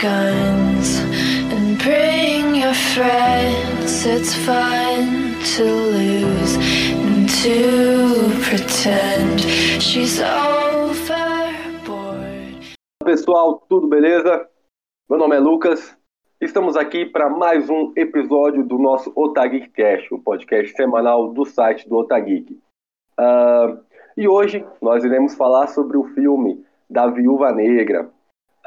guns and bring your friends. It's to lose and to pretend she's overboard. Pessoal, tudo beleza? Meu nome é Lucas. Estamos aqui para mais um episódio do nosso Otageek Cast, o podcast semanal do site do Otageek. Uh, e hoje nós iremos falar sobre o filme da Viúva Negra.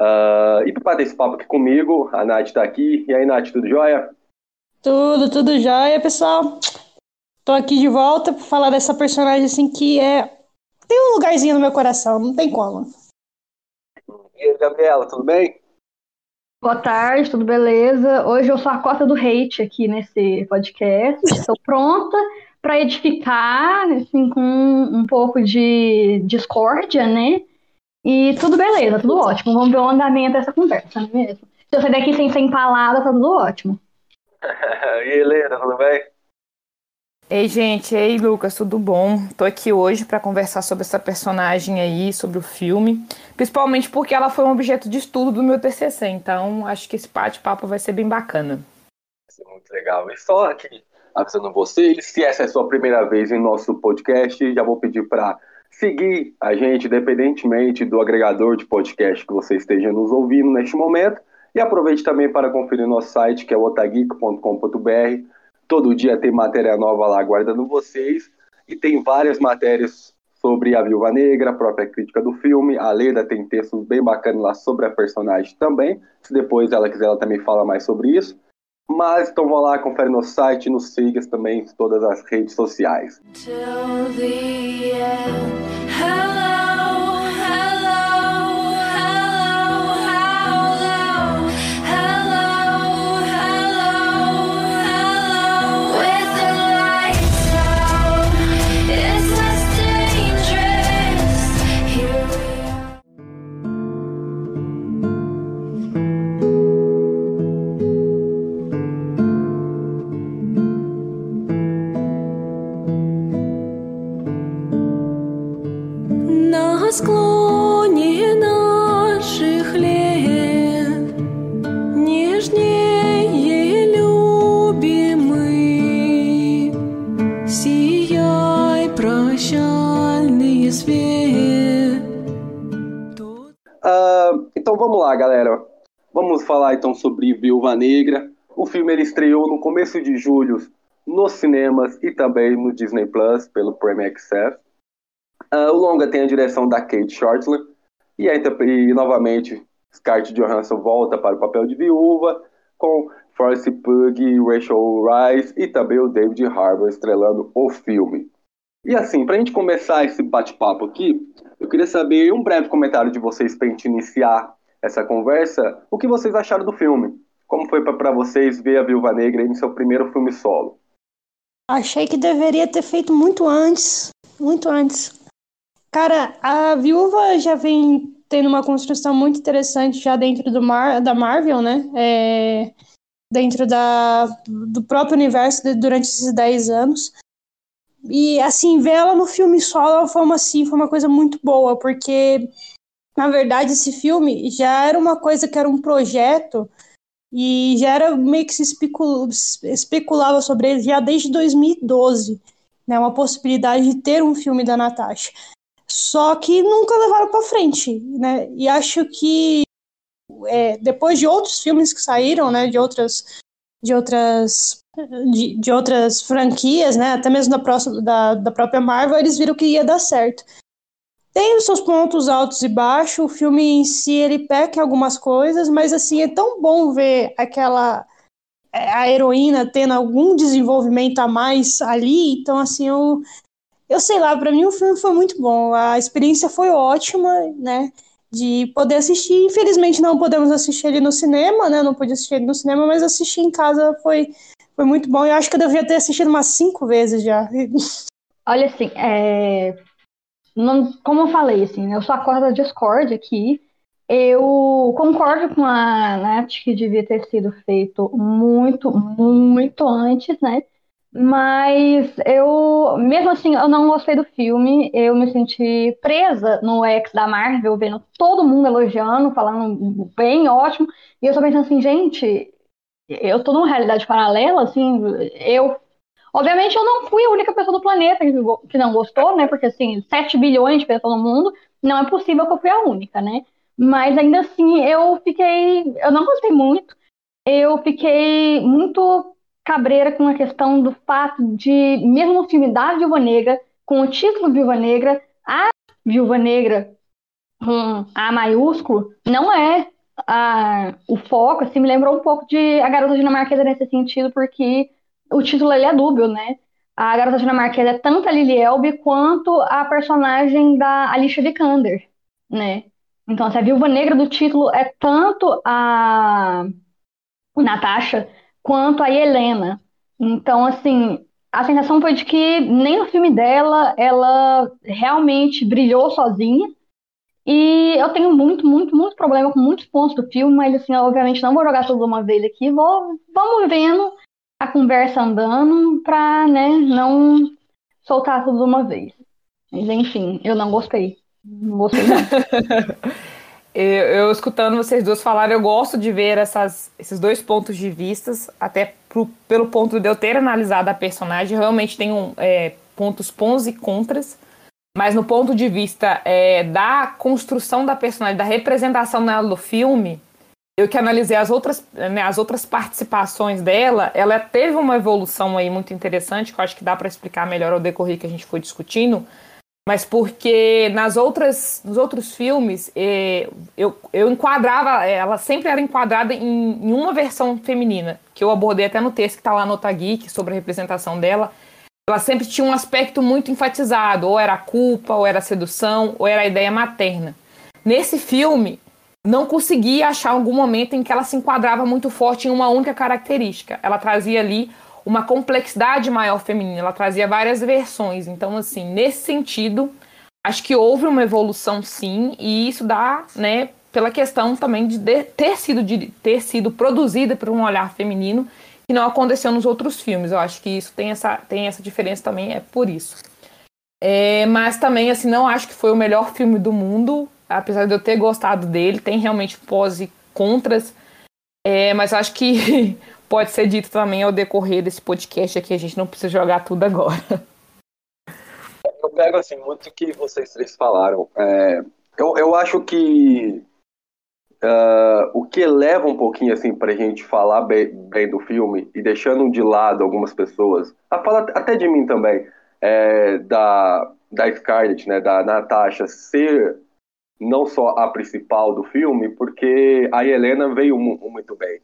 Uh, e para bater esse papo aqui comigo, a Nath está aqui. E aí, Nath, tudo jóia? Tudo, tudo jóia, pessoal. Tô aqui de volta para falar dessa personagem assim que é. Tem um lugarzinho no meu coração, não tem como. E aí, Gabriela, tudo bem? Boa tarde, tudo beleza? Hoje eu sou a cota do hate aqui nesse podcast. Estou pronta para edificar, assim, com um pouco de discórdia, né? E tudo beleza, tudo ótimo. Vamos ver o andamento dessa conversa, não é mesmo? Se eu sair daqui sem ser empalada, tá tudo ótimo. e aí, Helena, tudo bem? Ei, gente, ei, Lucas, tudo bom? Tô aqui hoje para conversar sobre essa personagem aí, sobre o filme, principalmente porque ela foi um objeto de estudo do meu TCC, então acho que esse bate-papo vai ser bem bacana. Vai ser muito legal. E só aqui, avisando você, se essa é a sua primeira vez em nosso podcast, já vou pedir para seguir a gente, independentemente do agregador de podcast que você esteja nos ouvindo neste momento, e aproveite também para conferir nosso site, que é otageek.com.br, Todo dia tem matéria nova lá aguardando vocês. E tem várias matérias sobre a Viúva Negra, a própria crítica do filme. A Leda tem textos bem bacanas lá sobre a personagem também. Se depois ela quiser, ela também fala mais sobre isso. Mas então vá lá, confere no site e nos siga também em todas as redes sociais. Till the end. Vamos lá, galera. Vamos falar então sobre Viúva Negra. O filme ele estreou no começo de julho nos cinemas e também no Disney Plus pelo Prime Access. Uh, o longa tem a direção da Kate Shortland e, e novamente Scarlett Johansson volta para o papel de viúva com Forrest Pugh, Rachel Rice e também o David Harbour estrelando o filme. E assim, para a gente começar esse bate-papo aqui, eu queria saber um breve comentário de vocês para a gente iniciar essa conversa. O que vocês acharam do filme? Como foi para vocês ver a Viúva Negra em seu primeiro filme solo? Achei que deveria ter feito muito antes, muito antes. Cara, a Viúva já vem tendo uma construção muito interessante já dentro do Mar, da Marvel, né? É, dentro da, do próprio universo de, durante esses 10 anos. E, assim, ver ela no filme solo foi uma, assim, foi uma coisa muito boa, porque, na verdade, esse filme já era uma coisa que era um projeto e já era meio que se especulava sobre ele já desde 2012, né? Uma possibilidade de ter um filme da Natasha só que nunca levaram para frente, né? E acho que é, depois de outros filmes que saíram, né, de outras de outras de, de outras franquias, né, até mesmo da, próxima, da, da própria Marvel, eles viram que ia dar certo. Tem os seus pontos altos e baixos, o filme em si ele peca em algumas coisas, mas assim, é tão bom ver aquela é, a heroína tendo algum desenvolvimento a mais ali, então assim, eu, eu sei lá, para mim o filme foi muito bom. A experiência foi ótima, né? De poder assistir. Infelizmente não podemos assistir ele no cinema, né? Não pude assistir ele no cinema, mas assistir em casa foi, foi muito bom. Eu acho que eu devia ter assistido umas cinco vezes já. Olha, assim, é... não, como eu falei, assim, eu sou a corda da Discord aqui. Eu concordo com a Nath que devia ter sido feito muito, muito antes, né? Mas eu, mesmo assim, eu não gostei do filme. Eu me senti presa no X da Marvel, vendo todo mundo elogiando, falando bem, ótimo. E eu só pensando assim, gente, eu tô numa realidade paralela, assim, eu. Obviamente eu não fui a única pessoa do planeta que não gostou, né? Porque assim, 7 bilhões de pessoas no mundo, não é possível que eu fui a única, né? Mas ainda assim, eu fiquei. Eu não gostei muito. Eu fiquei muito cabreira com a questão do fato de, mesmo no filme da Viúva Negra, com o título Viúva Negra, a Viúva Negra com A maiúsculo não é a, o foco, assim, me lembrou um pouco de A Garota Dinamarquesa nesse sentido, porque o título ele é dúbio, né? A Garota Dinamarquesa é tanto a Lily Elbe quanto a personagem da Alicia Vikander, né? Então, assim, a Viúva Negra do título é tanto a Natasha quanto a Helena. Então, assim, a sensação foi de que nem no filme dela ela realmente brilhou sozinha. E eu tenho muito, muito, muito problema com muitos pontos do filme, mas assim, obviamente não vou jogar tudo de uma vez aqui, vou, vamos vendo a conversa andando pra, né, não soltar tudo de uma vez. Mas enfim, eu não gostei. Não gostei eu, eu, escutando vocês duas falar, eu gosto de ver essas, esses dois pontos de vistas, até pro, pelo ponto de eu ter analisado a personagem, realmente tem um, é, pontos pons e contras, mas no ponto de vista é, da construção da personagem, da representação dela no filme, eu que analisei as outras, né, as outras participações dela, ela teve uma evolução aí muito interessante, que eu acho que dá para explicar melhor ao decorrer que a gente foi discutindo, mas porque nas outras, nos outros filmes eh, eu, eu enquadrava, ela sempre era enquadrada em, em, uma versão feminina, que eu abordei até no texto que está lá no Otageek sobre a representação dela. Ela sempre tinha um aspecto muito enfatizado, ou era a culpa, ou era a sedução, ou era a ideia materna. Nesse filme, não conseguia achar algum momento em que ela se enquadrava muito forte em uma única característica. Ela trazia ali uma complexidade maior feminina, ela trazia várias versões. Então, assim, nesse sentido, acho que houve uma evolução sim, e isso dá, né, pela questão também de ter sido, de ter sido produzida por um olhar feminino que não aconteceu nos outros filmes. Eu acho que isso tem essa, tem essa diferença também, é por isso. É, mas também, assim, não acho que foi o melhor filme do mundo, apesar de eu ter gostado dele, tem realmente pós e contras, é, mas acho que pode ser dito também ao decorrer desse podcast aqui, a gente não precisa jogar tudo agora. Eu pego assim muito o que vocês três falaram. É, eu, eu acho que uh, o que leva um pouquinho assim pra gente falar bem, bem, do filme e deixando de lado algumas pessoas, a falar até de mim também, é, da, da Scarlett, né, da Natasha ser não só a principal do filme, porque a Helena veio muito bem.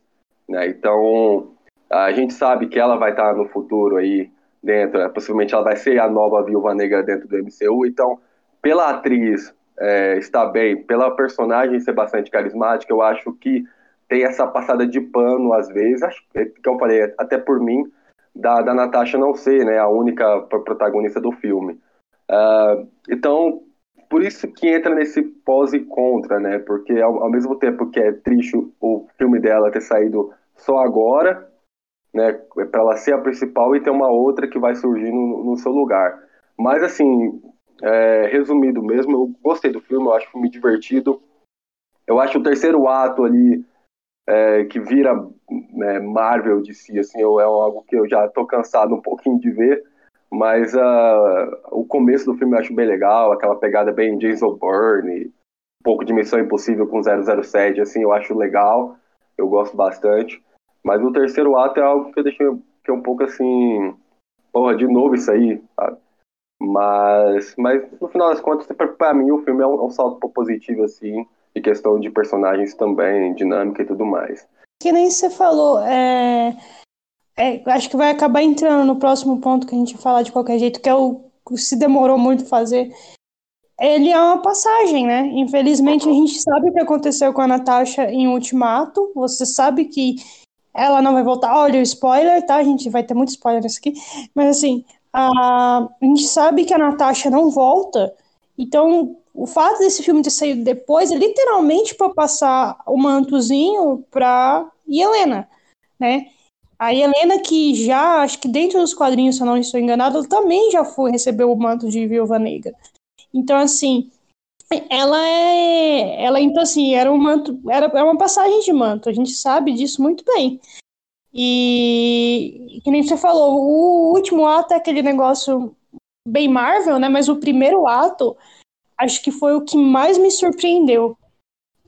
Né? Então, a gente sabe que ela vai estar no futuro aí dentro, né? possivelmente ela vai ser a nova Viúva Negra dentro do MCU. Então, pela atriz é, estar bem, pela personagem ser bastante carismática, eu acho que tem essa passada de pano às vezes, acho que eu falei até por mim, da, da Natasha não ser né, a única protagonista do filme. Uh, então, por isso que entra nesse pós e contra, né? Porque ao, ao mesmo tempo que é triste o filme dela ter saído só agora, né, para ela ser a principal e ter uma outra que vai surgir no, no seu lugar. Mas assim, é, resumido mesmo, eu gostei do filme, eu acho filme divertido. Eu acho o terceiro ato ali é, que vira né, Marvel de si, assim, eu, é algo que eu já tô cansado um pouquinho de ver. Mas uh, o começo do filme eu acho bem legal, aquela pegada bem Jason Bourne, um pouco de Missão Impossível com 007, assim, eu acho legal, eu gosto bastante. Mas o terceiro ato é algo que eu deixei que é um pouco assim. Porra, de novo isso aí, sabe? Mas, mas no final das contas, para mim, o filme é um, um salto positivo, assim, e questão de personagens também, dinâmica e tudo mais. Que nem você falou, é... É, acho que vai acabar entrando no próximo ponto que a gente falar de qualquer jeito, que é o se demorou muito fazer. Ele é uma passagem, né? Infelizmente, a gente sabe o que aconteceu com a Natasha em Ultimato. Você sabe que ela não vai voltar. Olha o spoiler, tá? A gente vai ter muito spoiler nesse aqui. Mas assim, a, a gente sabe que a Natasha não volta. Então, o fato desse filme ter saído depois é literalmente para passar o mantozinho para Helena, né? A Helena, que já, acho que dentro dos quadrinhos, se eu não estou enganado, ela também já foi receber o manto de Viúva Negra. Então, assim, ela é. Ela, então, assim, era um manto. Era, era uma passagem de manto. A gente sabe disso muito bem. E, que nem você falou, o último ato é aquele negócio bem Marvel, né? Mas o primeiro ato, acho que foi o que mais me surpreendeu.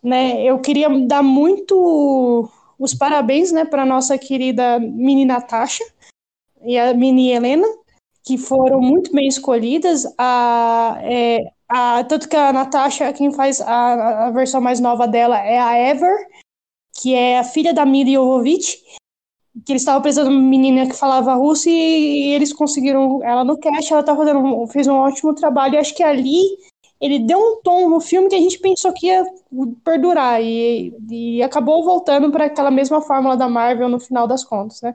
Né? Eu queria dar muito os parabéns, né, para nossa querida mini Natasha e a mini Helena, que foram muito bem escolhidas. A, é, a, tanto que a Natasha, quem faz a, a versão mais nova dela é a Ever, que é a filha da Mila Jovovich, que eles estavam precisando de uma menina que falava russo e, e, eles conseguiram ela no cast, ela tá fazendo, fez um ótimo trabalho. E acho que ali ele deu um tom no filme que a gente pensou que ia perdurar e, e acabou voltando para aquela mesma fórmula da Marvel no final das contas, né?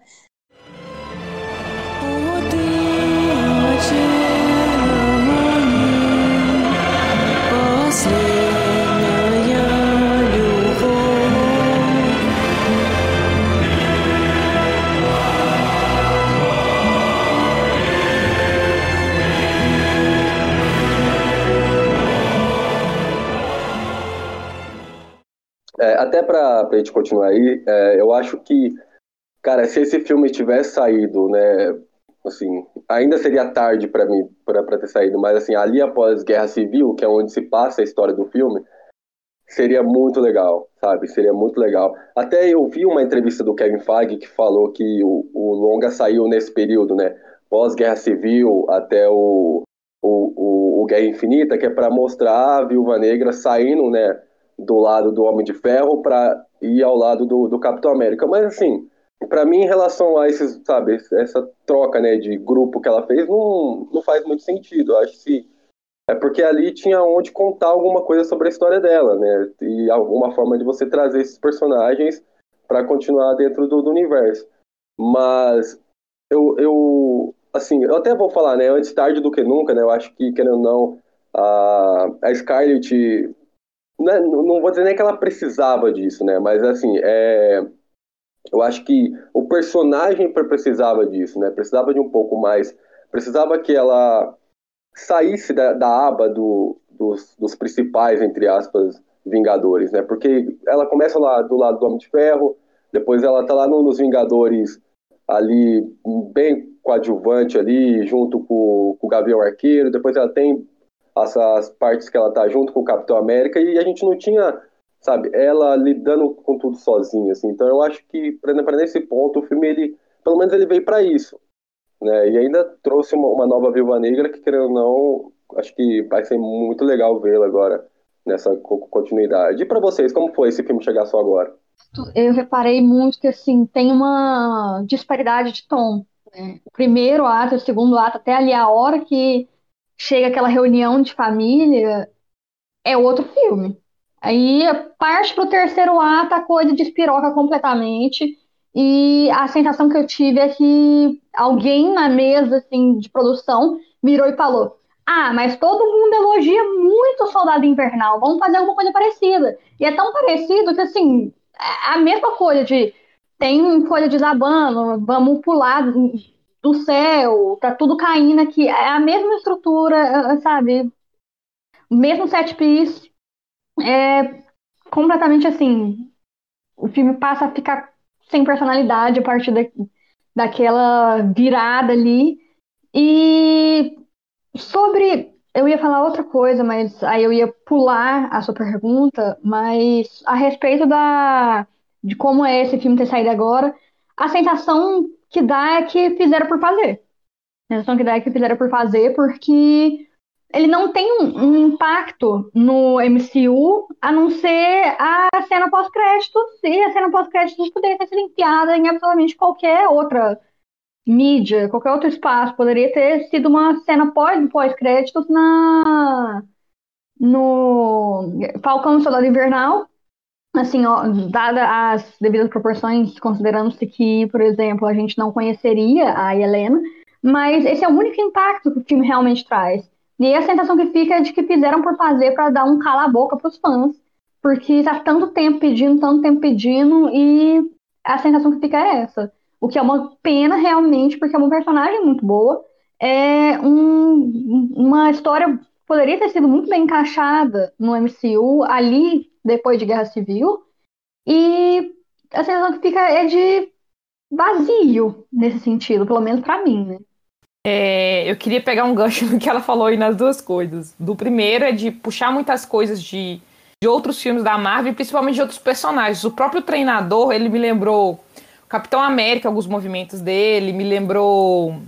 É, até pra, pra gente continuar aí, é, eu acho que, cara, se esse filme tivesse saído, né, assim, ainda seria tarde para mim para ter saído, mas assim, ali após Guerra Civil, que é onde se passa a história do filme, seria muito legal, sabe? Seria muito legal. Até eu vi uma entrevista do Kevin Feige que falou que o, o longa saiu nesse período, né, pós Guerra Civil até o o, o, o Guerra Infinita, que é para mostrar a Viúva Negra saindo, né, do lado do Homem de Ferro para ir ao lado do, do Capitão América. Mas assim, para mim, em relação a esses, sabe, essa troca, né, de grupo que ela fez, não, não faz muito sentido. Eu acho que é porque ali tinha onde contar alguma coisa sobre a história dela, né, e alguma forma de você trazer esses personagens para continuar dentro do, do, universo. Mas eu, eu, assim, eu até vou falar, né, antes tarde do que nunca, né, eu acho que, querendo ou não, a, a Scarlett né, não vou dizer nem que ela precisava disso, né? Mas assim, é, eu acho que o personagem precisava disso, né? Precisava de um pouco mais, precisava que ela saísse da, da aba do, dos, dos, principais, entre aspas, Vingadores, né? Porque ela começa lá do lado do Homem de Ferro, depois ela tá lá no, nos Vingadores ali bem coadjuvante ali, junto com, com o Gavião Arqueiro, depois ela tem essas partes que ela tá junto com o Capitão América e a gente não tinha, sabe, ela lidando com tudo sozinha, assim. Então eu acho que, para nesse ponto, o filme, ele, pelo menos ele veio para isso, né? E ainda trouxe uma, uma nova Viúva Negra que, querendo ou não, acho que vai ser muito legal vê-la agora nessa continuidade. E para vocês, como foi esse filme chegar só agora? Eu reparei muito que, assim, tem uma disparidade de tom. Né? O primeiro ato, o segundo ato, até ali a hora que chega aquela reunião de família, é outro filme. Aí parte pro terceiro ato, a coisa despiroca completamente. E a sensação que eu tive é que alguém na mesa assim, de produção virou e falou: Ah, mas todo mundo elogia muito o Soldado Invernal, vamos fazer alguma coisa parecida. E é tão parecido que, assim, é a mesma coisa de tem folha desabando, vamos pular do céu, tá tudo caindo aqui. É a mesma estrutura, sabe? O mesmo set piece. É completamente assim. O filme passa a ficar sem personalidade a partir da, daquela virada ali. E sobre. Eu ia falar outra coisa, mas aí eu ia pular a sua pergunta, mas a respeito da, de como é esse filme ter saído agora, a sensação que dá é que fizeram por fazer. A sensação que dá é que fizeram por fazer porque ele não tem um, um impacto no MCU a não ser a cena pós-créditos e a cena pós-créditos poderia ter sido enfiada em absolutamente qualquer outra mídia, qualquer outro espaço. Poderia ter sido uma cena pós-créditos na no Falcão Soldado Invernal assim, ó, dada as devidas proporções, considerando-se que, por exemplo, a gente não conheceria a Helena, mas esse é o único impacto que o filme realmente traz. E a sensação que fica é de que fizeram por fazer para dar um cala-boca para os fãs, porque tá tanto tempo pedindo, tanto tempo pedindo, e a sensação que fica é essa. o que é uma pena realmente, porque é uma personagem muito boa. É um, uma história poderia ter sido muito bem encaixada no MCU ali depois de Guerra Civil. E a sensação que fica é de vazio nesse sentido, pelo menos para mim, né? É, eu queria pegar um gancho no que ela falou aí nas duas coisas. Do primeiro é de puxar muitas coisas de, de outros filmes da Marvel, principalmente de outros personagens. O próprio treinador, ele me lembrou Capitão América, alguns movimentos dele, me lembrou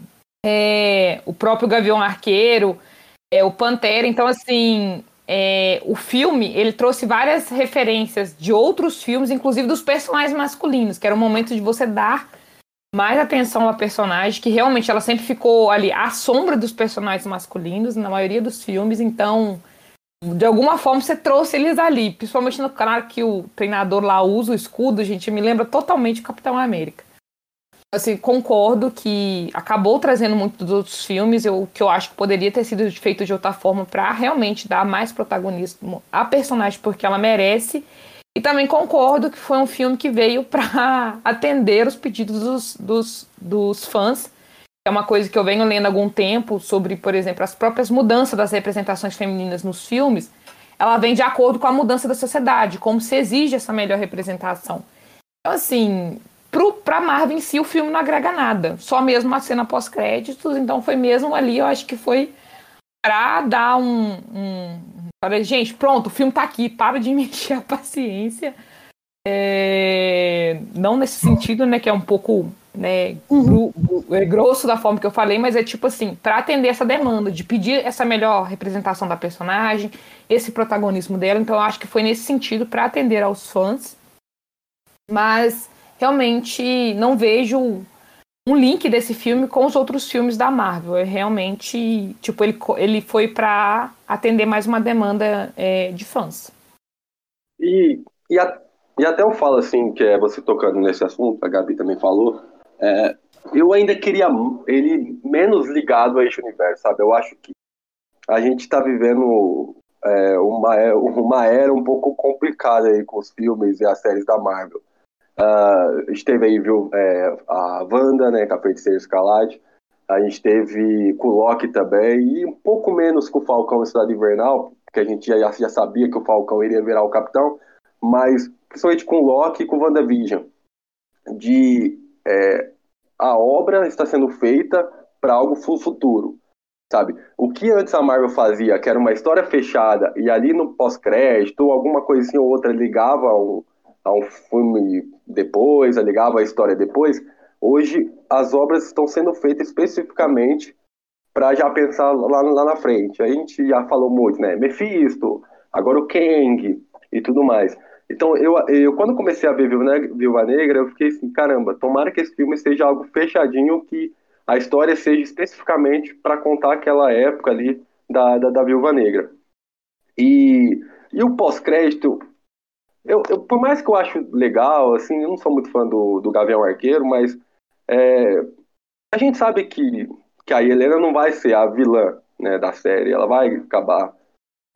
é, o próprio Gavião Arqueiro, é, o Pantera. Então, assim, é, o filme ele trouxe várias referências de outros filmes, inclusive dos personagens masculinos, que era o momento de você dar mais atenção à personagem, que realmente ela sempre ficou ali à sombra dos personagens masculinos na maioria dos filmes. Então, de alguma forma você trouxe eles ali, principalmente no canal que o treinador lá usa o escudo, gente, me lembra totalmente o Capitão América. Assim, concordo que acabou trazendo muito dos outros filmes, o que eu acho que poderia ter sido feito de outra forma para realmente dar mais protagonismo à personagem porque ela merece. E também concordo que foi um filme que veio para atender os pedidos dos, dos, dos fãs é uma coisa que eu venho lendo há algum tempo sobre, por exemplo, as próprias mudanças das representações femininas nos filmes, ela vem de acordo com a mudança da sociedade, como se exige essa melhor representação. Então, assim, para Marvel em si, o filme não agrega nada, só mesmo a cena pós-créditos, então foi mesmo ali, eu acho que foi para dar um, um. Gente, pronto, o filme tá aqui, para de mexer a paciência. É, não nesse sentido, né, que é um pouco né, uhum. é grosso da forma que eu falei, mas é tipo assim, para atender essa demanda, de pedir essa melhor representação da personagem, esse protagonismo dela, então eu acho que foi nesse sentido para atender aos fãs. Mas realmente não vejo um link desse filme com os outros filmes da Marvel. É realmente, tipo, ele, ele foi para atender mais uma demanda é, de fãs. E, e, a, e até eu falo assim, que é você tocando nesse assunto, a Gabi também falou, é, eu ainda queria ele menos ligado a esse universo, sabe? Eu acho que a gente está vivendo é, uma, uma era um pouco complicada aí com os filmes e as séries da Marvel. Uh, a gente teve aí, viu, é, a Wanda, né, com a Feiticeira Escalade. A gente teve com o Loki também, e um pouco menos com o Falcão e Cidade Invernal, porque a gente já, já sabia que o Falcão iria virar o Capitão, mas principalmente com o Loki e com o WandaVision. De é, a obra está sendo feita para algo futuro, sabe? O que antes a Marvel fazia, que era uma história fechada e ali no pós-crédito alguma coisinha ou outra ligava a um, a um filme depois, ligava a história depois, hoje as obras estão sendo feitas especificamente para já pensar lá, lá na frente. A gente já falou muito, né? Mephisto, agora o Kang e tudo mais. Então, eu, eu quando comecei a ver Viúva Negra, eu fiquei assim, caramba, tomara que esse filme seja algo fechadinho, que a história seja especificamente para contar aquela época ali da, da, da Viúva Negra. E, e o pós-crédito, eu, eu, por mais que eu acho legal, assim, eu não sou muito fã do, do Gavião Arqueiro, mas é, a gente sabe que, que a Helena não vai ser a vilã né, da série, ela vai acabar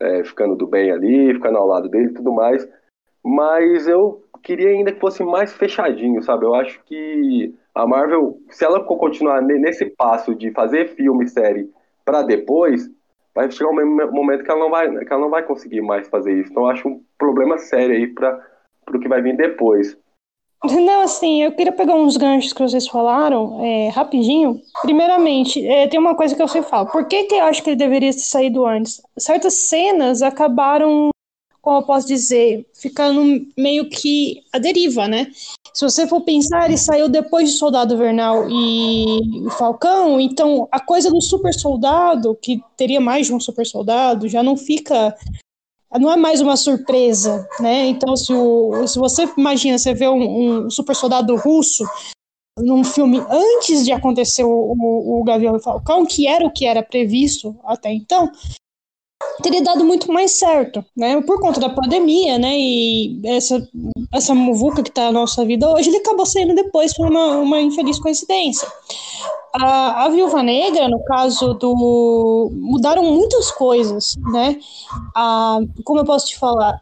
é, ficando do bem ali, ficando ao lado dele e tudo mais mas eu queria ainda que fosse mais fechadinho, sabe? Eu acho que a Marvel, se ela continuar nesse passo de fazer filme série para depois, vai chegar um momento que ela não vai, que ela não vai conseguir mais fazer isso. Então acho um problema sério aí para o que vai vir depois. Não, assim, eu queria pegar uns ganchos que vocês falaram, é, rapidinho. Primeiramente, é, tem uma coisa que eu sempre falo. Por que, que eu acho que ele deveria ter saído antes? Certas cenas acabaram como eu posso dizer, ficando meio que a deriva, né? Se você for pensar, ele saiu depois de Soldado Vernal e Falcão, então a coisa do super soldado, que teria mais de um super soldado, já não fica. Não é mais uma surpresa, né? Então, se, o, se você imagina, você vê um, um super soldado russo num filme antes de acontecer o, o, o Gavião e Falcão, que era o que era previsto até então, teria dado muito mais certo, né? Por conta da pandemia, né? E essa, essa muvuca que está na nossa vida hoje, ele acabou saindo depois por uma, uma infeliz coincidência. A, a Viúva Negra, no caso do. mudaram muitas coisas, né? A, como eu posso te falar?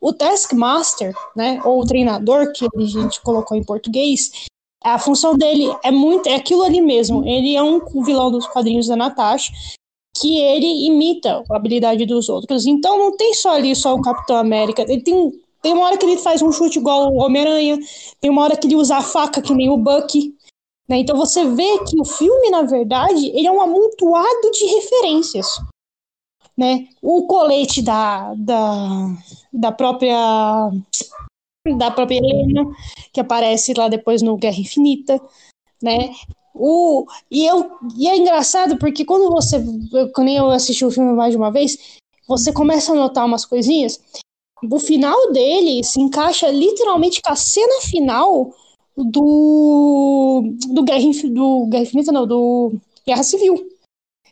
O Taskmaster, né? Ou o treinador, que a gente colocou em português, A função dele é muito, é aquilo ali mesmo. Ele é um vilão dos quadrinhos da Natasha, que ele imita a habilidade dos outros. Então não tem só ali só o Capitão América. Ele tem, tem uma hora que ele faz um chute igual o Homem-Aranha, tem uma hora que ele usa a faca que nem o Bucky. Né? Então você vê que o filme, na verdade, ele é um amontoado de referências. Né? O colete da, da, da própria da própria Helena, que aparece lá depois no Guerra Infinita, né? O, e, eu, e é engraçado porque quando você, quando eu assisti o filme mais de uma vez, você começa a notar umas coisinhas. O final dele se encaixa literalmente com a cena final do do Guerra, do Guerra Infinita, não, do Guerra Civil,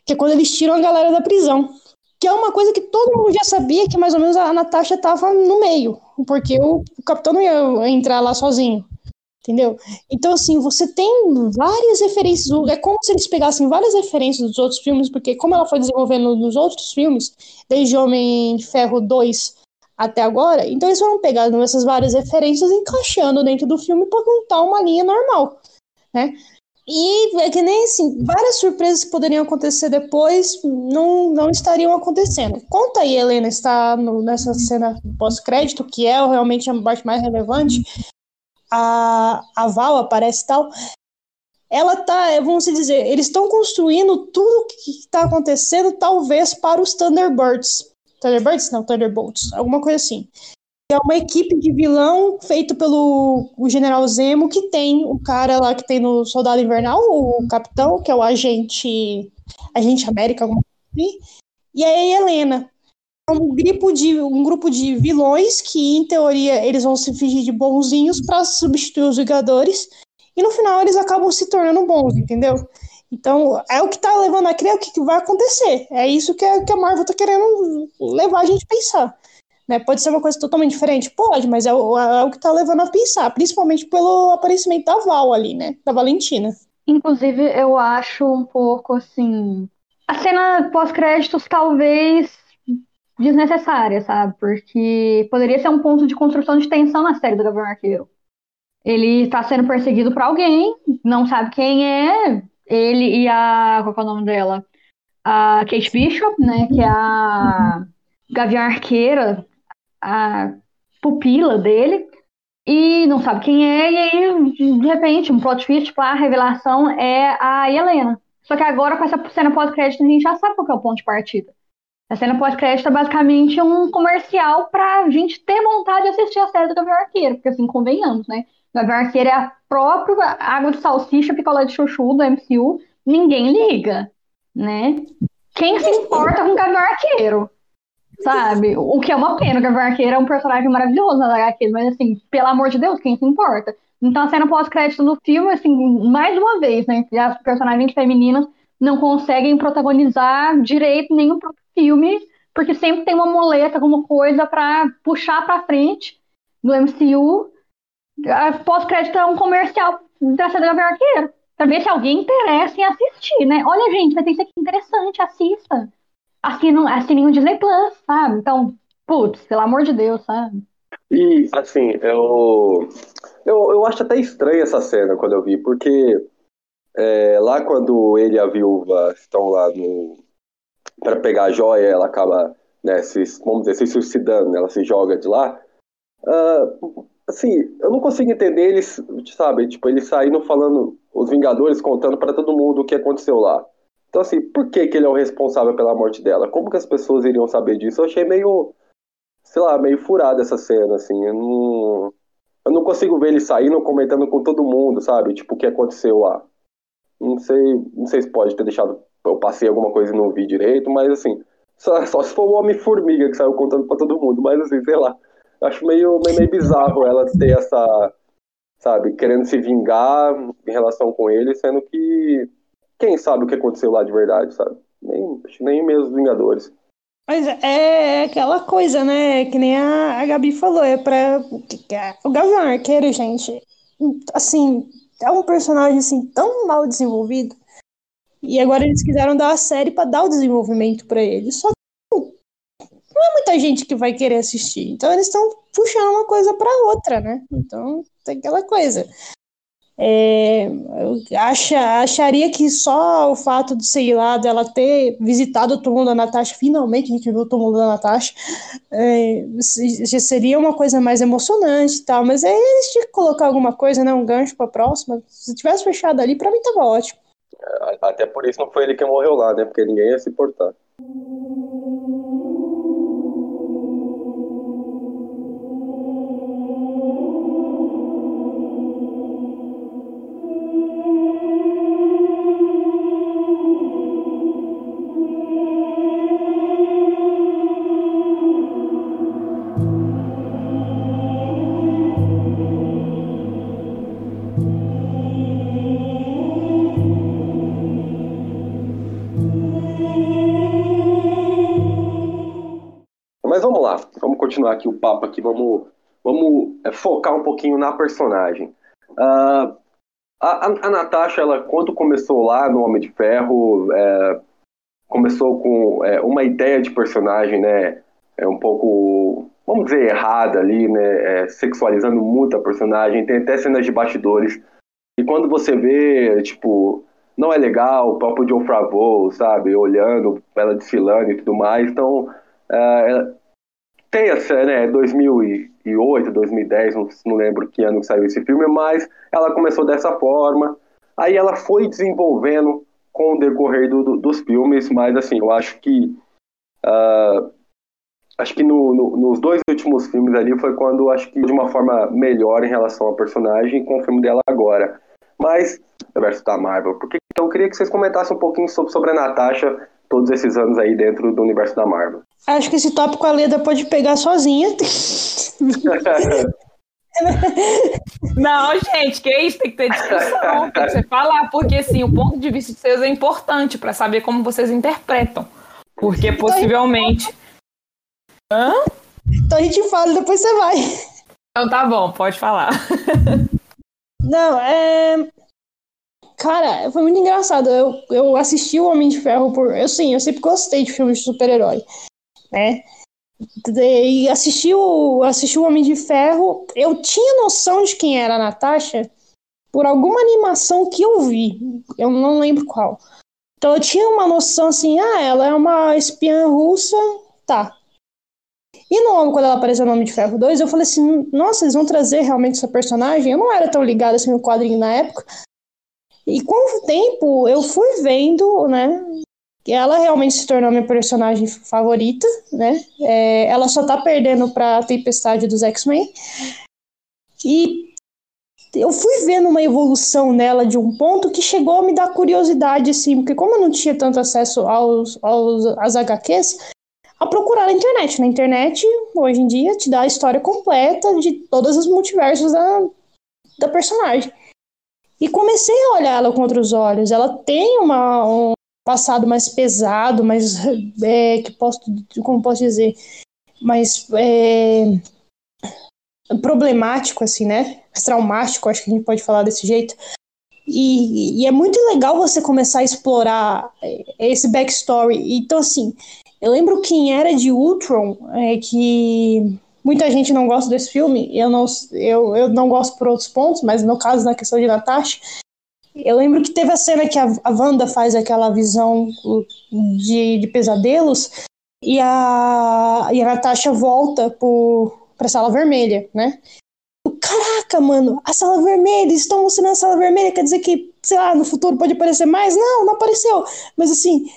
que é quando eles tiram a galera da prisão. Que é uma coisa que todo mundo já sabia que mais ou menos a Natasha estava no meio, porque o, o capitão não ia entrar lá sozinho. Entendeu? Então, assim, você tem várias referências. É como se eles pegassem várias referências dos outros filmes, porque como ela foi desenvolvendo nos outros filmes, desde Homem de Ferro 2 até agora, então eles foram pegando essas várias referências e encaixando dentro do filme para montar uma linha normal, né? E é que nem assim, várias surpresas que poderiam acontecer depois não, não estariam acontecendo. Conta aí, Helena, está no, nessa cena pós-crédito, que é realmente a parte mais relevante, a, a Val aparece tal, ela tá, vamos dizer, eles estão construindo tudo que está acontecendo, talvez para os Thunderbirds. Thunderbirds? Não, Thunderbolts, alguma coisa assim. É uma equipe de vilão feito pelo o General Zemo, que tem o cara lá que tem no Soldado Invernal, o capitão, que é o agente. Agente América, alguma coisa assim. E a Helena um grupo de um grupo de vilões que em teoria eles vão se fingir de bonzinhos para substituir os Vingadores e no final eles acabam se tornando bons, entendeu? Então é o que tá levando a crer o que vai acontecer. É isso que a, que a Marvel tá querendo levar a gente a pensar. Né? Pode ser uma coisa totalmente diferente? Pode, mas é o, é o que tá levando a pensar, principalmente pelo aparecimento da Val ali, né? Da Valentina. Inclusive, eu acho um pouco assim. A cena pós-créditos talvez desnecessária, sabe? Porque poderia ser um ponto de construção de tensão na série do Gavião Arqueiro. Ele está sendo perseguido por alguém, não sabe quem é, ele e a. Qual é o nome dela? A Kate Bishop, né? Que é a Gavião Arqueira, a pupila dele, e não sabe quem é, e aí, de repente, um plot twist, tipo, a revelação é a Helena. Só que agora, com essa cena pós-crédito, a gente já sabe qual é o ponto de partida. A cena pós-crédito é basicamente um comercial pra gente ter vontade de assistir a série do Gavião Arqueiro, porque assim, convenhamos, né? O Gavião Arqueiro é a própria água de salsicha, picolé de chuchu do MCU, ninguém liga, né? Quem se importa com o Gavião Arqueiro? Sabe? O que é uma pena, o Gavião Arqueiro é um personagem maravilhoso na HQ, mas assim, pelo amor de Deus, quem se importa? Então a cena pós-crédito do filme, assim, mais uma vez, né? As personagens femininas não conseguem protagonizar direito nenhum filme, porque sempre tem uma muleta, alguma coisa para puxar para frente no MCU. Pós-crédito é um comercial da do Arqueiro. Pra ver se alguém interessa em assistir, né? Olha, gente, vai ter isso aqui interessante, assista. Assina, assinem o Disney Plus, sabe? Então, putz, pelo amor de Deus, sabe? E, assim, eu, eu, eu acho até estranha essa cena quando eu vi, porque é, lá quando ele e a viúva estão lá no, para pegar a joia, ela acaba, né, se, vamos dizer, se suicidando, ela se joga de lá. Uh, assim, eu não consigo entender eles, sabe, tipo, eles saindo falando, os Vingadores contando para todo mundo o que aconteceu lá. Então, assim, por que, que ele é o responsável pela morte dela? Como que as pessoas iriam saber disso? Eu achei meio, sei lá, meio furada essa cena, assim. Eu não, eu não consigo ver ele saindo comentando com todo mundo, sabe? Tipo, o que aconteceu lá. Não sei, não sei se pode ter deixado eu passei alguma coisa e não vi direito, mas assim, só, só se for o Homem-Formiga que saiu contando pra todo mundo, mas assim, sei lá. Acho meio, meio, meio bizarro ela ter essa, sabe, querendo se vingar em relação com ele, sendo que quem sabe o que aconteceu lá de verdade, sabe? Nem, nem mesmo os Vingadores. Mas é aquela coisa, né? Que nem a, a Gabi falou, é pra. O Gavião Arqueiro, gente, assim, é um personagem assim tão mal desenvolvido e agora eles quiseram dar a série para dar o desenvolvimento para ele. Só que não é muita gente que vai querer assistir. Então eles estão puxando uma coisa para outra, né? Então tem aquela coisa. É, eu acha, acharia que só o fato de, sei lá, dela ter visitado o túmulo da Natasha, finalmente a gente viu o túmulo da Natasha, é, já seria uma coisa mais emocionante e tal, mas aí eles tinham que colocar alguma coisa, né, um gancho pra próxima. Se tivesse fechado ali, pra mim tava ótimo. Até por isso não foi ele que morreu lá, né? Porque ninguém ia se importar. Continuar aqui o papo aqui, vamos, vamos é, focar um pouquinho na personagem. Uh, a, a, Natasha, ela, quando começou lá no Homem de Ferro, é, começou com é, uma ideia de personagem, né, é um pouco, vamos dizer, errada ali, né, é, sexualizando muito a personagem, tem até cenas de bastidores, e quando você vê, tipo, não é legal, o próprio Joe Favreau, sabe, olhando ela desfilando e tudo mais, então... Uh, tem essa, né, 2008, 2010, não, não lembro que ano que saiu esse filme, mas ela começou dessa forma. Aí ela foi desenvolvendo com o decorrer do, do, dos filmes, mas assim, eu acho que uh, acho que no, no, nos dois últimos filmes ali foi quando acho que de uma forma melhor em relação ao personagem com o filme dela agora. Mas verso da Marvel, porque então eu queria que vocês comentassem um pouquinho sobre, sobre a Natasha todos esses anos aí dentro do universo da Marvel. Acho que esse tópico a Leda pode pegar sozinha. Não, gente, que isso? Tem que ter discussão, tem que você falar, porque assim, o ponto de vista de vocês é importante para saber como vocês interpretam. Porque possivelmente. Hã? Então a gente fala, depois você vai. Então tá bom, pode falar. Não, é. Cara, foi muito engraçado. Eu, eu assisti o Homem de Ferro por. Eu sim, eu sempre gostei de filmes de super-herói. Né? E assisti o, assisti o Homem de Ferro. Eu tinha noção de quem era a Natasha por alguma animação que eu vi. Eu não lembro qual. Então eu tinha uma noção assim, ah, ela é uma espiã russa, tá. E no quando ela apareceu no Homem de Ferro 2, eu falei assim, nossa, eles vão trazer realmente essa personagem? Eu não era tão ligada assim no quadrinho na época, e com o tempo eu fui vendo, né, que ela realmente se tornou minha personagem favorita, né? É, ela só tá perdendo pra Tempestade dos X-Men. E eu fui vendo uma evolução nela de um ponto que chegou a me dar curiosidade, assim, porque como eu não tinha tanto acesso aos, aos às HQs, a procurar na internet. Na internet, hoje em dia, te dá a história completa de todas as multiversos da, da personagem. E comecei a olhar ela com outros olhos. Ela tem uma, um passado mais pesado, mais. É, que posso, como posso dizer? Mais. É, problemático, assim, né? Traumático, acho que a gente pode falar desse jeito. E, e, é muito legal você começar a explorar esse backstory. Então, assim, eu lembro quem era de Ultron, é, que Muita gente não gosta desse filme, eu não, eu, eu não gosto por outros pontos, mas no caso, na questão de Natasha, eu lembro que teve a cena que a, a Wanda faz aquela visão de, de pesadelos e a, e a Natasha volta para a sala vermelha, né? Caraca, mano, a sala vermelha, estão mostrando a sala vermelha, quer dizer que, sei lá, no futuro pode aparecer mais? Não, não apareceu. Mas assim,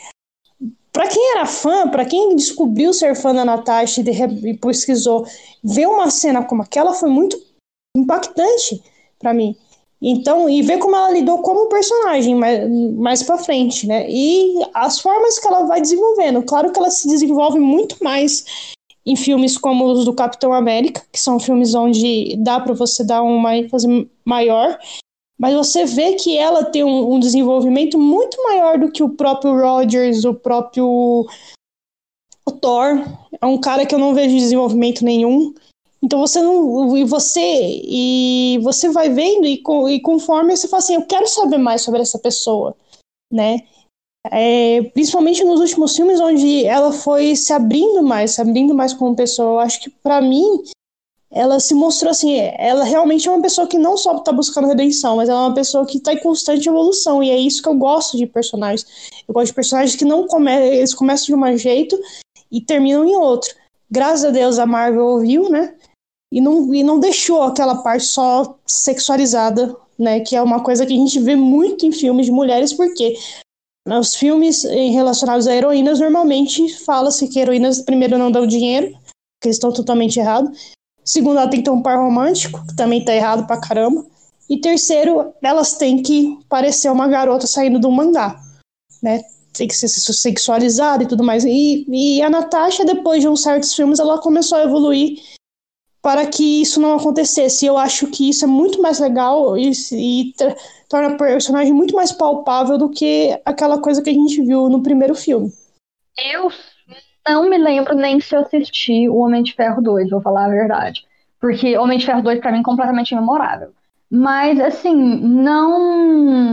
para quem era fã, para quem descobriu ser fã da Natasha e, e pesquisou, ver uma cena como aquela foi muito impactante para mim. Então, e ver como ela lidou como personagem mais, mais para frente, né? E as formas que ela vai desenvolvendo. Claro que ela se desenvolve muito mais em filmes como os do Capitão América, que são filmes onde dá para você dar uma ênfase maior mas você vê que ela tem um, um, desenvolvimento muito maior do que o próprio Rogers, o próprio o Thor. É um cara que eu não vejo desenvolvimento nenhum. Então você não. E você. E você vai vendo, e, e conforme você fala assim, eu quero saber mais sobre essa pessoa, né? É, principalmente nos últimos filmes, onde ela foi se abrindo mais, se abrindo mais como pessoa. Eu acho que, para mim, ela se mostrou assim, ela realmente é uma pessoa que não só está buscando redenção, mas ela é uma pessoa que está em constante evolução, e é isso que eu gosto de personagens. Eu gosto de personagens que não come eles começam de um jeito e terminam em outro. Graças a Deus a Marvel ouviu, né? E não, e não deixou aquela parte só sexualizada, né? Que é uma coisa que a gente vê muito em filmes de mulheres, porque nos filmes relacionados a heroínas, normalmente fala-se que heroínas, primeiro, não dão dinheiro, que estão totalmente errados. Segundo, ela tem que ter um par romântico, que também tá errado pra caramba. E terceiro, elas têm que parecer uma garota saindo do mangá, né? Tem que ser sexualizada e tudo mais. E, e a Natasha, depois de uns certos filmes, ela começou a evoluir para que isso não acontecesse. Eu acho que isso é muito mais legal e, e torna a personagem muito mais palpável do que aquela coisa que a gente viu no primeiro filme. Eu não me lembro nem se eu assisti o Homem de Ferro 2, vou falar a verdade. Porque Homem de Ferro 2 para mim é completamente memorável. Mas assim, não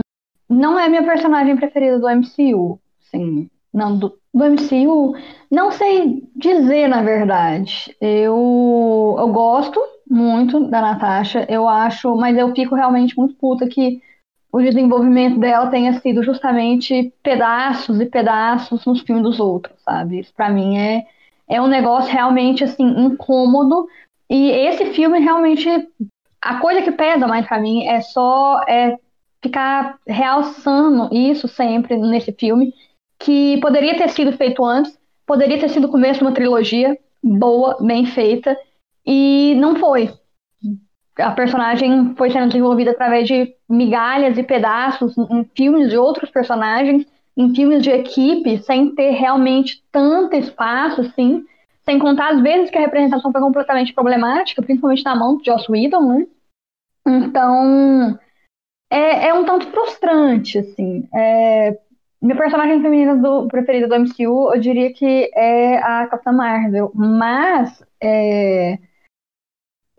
não é minha personagem preferida do MCU, assim, não do, do MCU, não sei dizer na verdade. Eu eu gosto muito da Natasha, eu acho, mas eu fico realmente muito puta que o desenvolvimento dela tenha sido justamente pedaços e pedaços nos filmes dos outros, sabe? Isso pra mim é, é um negócio realmente, assim, incômodo. E esse filme realmente. A coisa que pesa mais pra mim é só é ficar realçando isso sempre nesse filme, que poderia ter sido feito antes, poderia ter sido o começo de uma trilogia boa, bem feita, e não foi a personagem foi sendo desenvolvida através de migalhas e pedaços em filmes de outros personagens, em filmes de equipe, sem ter realmente tanto espaço, assim, sem contar as vezes que a representação foi completamente problemática, principalmente na mão do Joss Whedon, né? Então, é, é um tanto frustrante, assim. É, minha personagem feminina do, preferida do MCU, eu diria que é a Capitã Marvel, mas... É,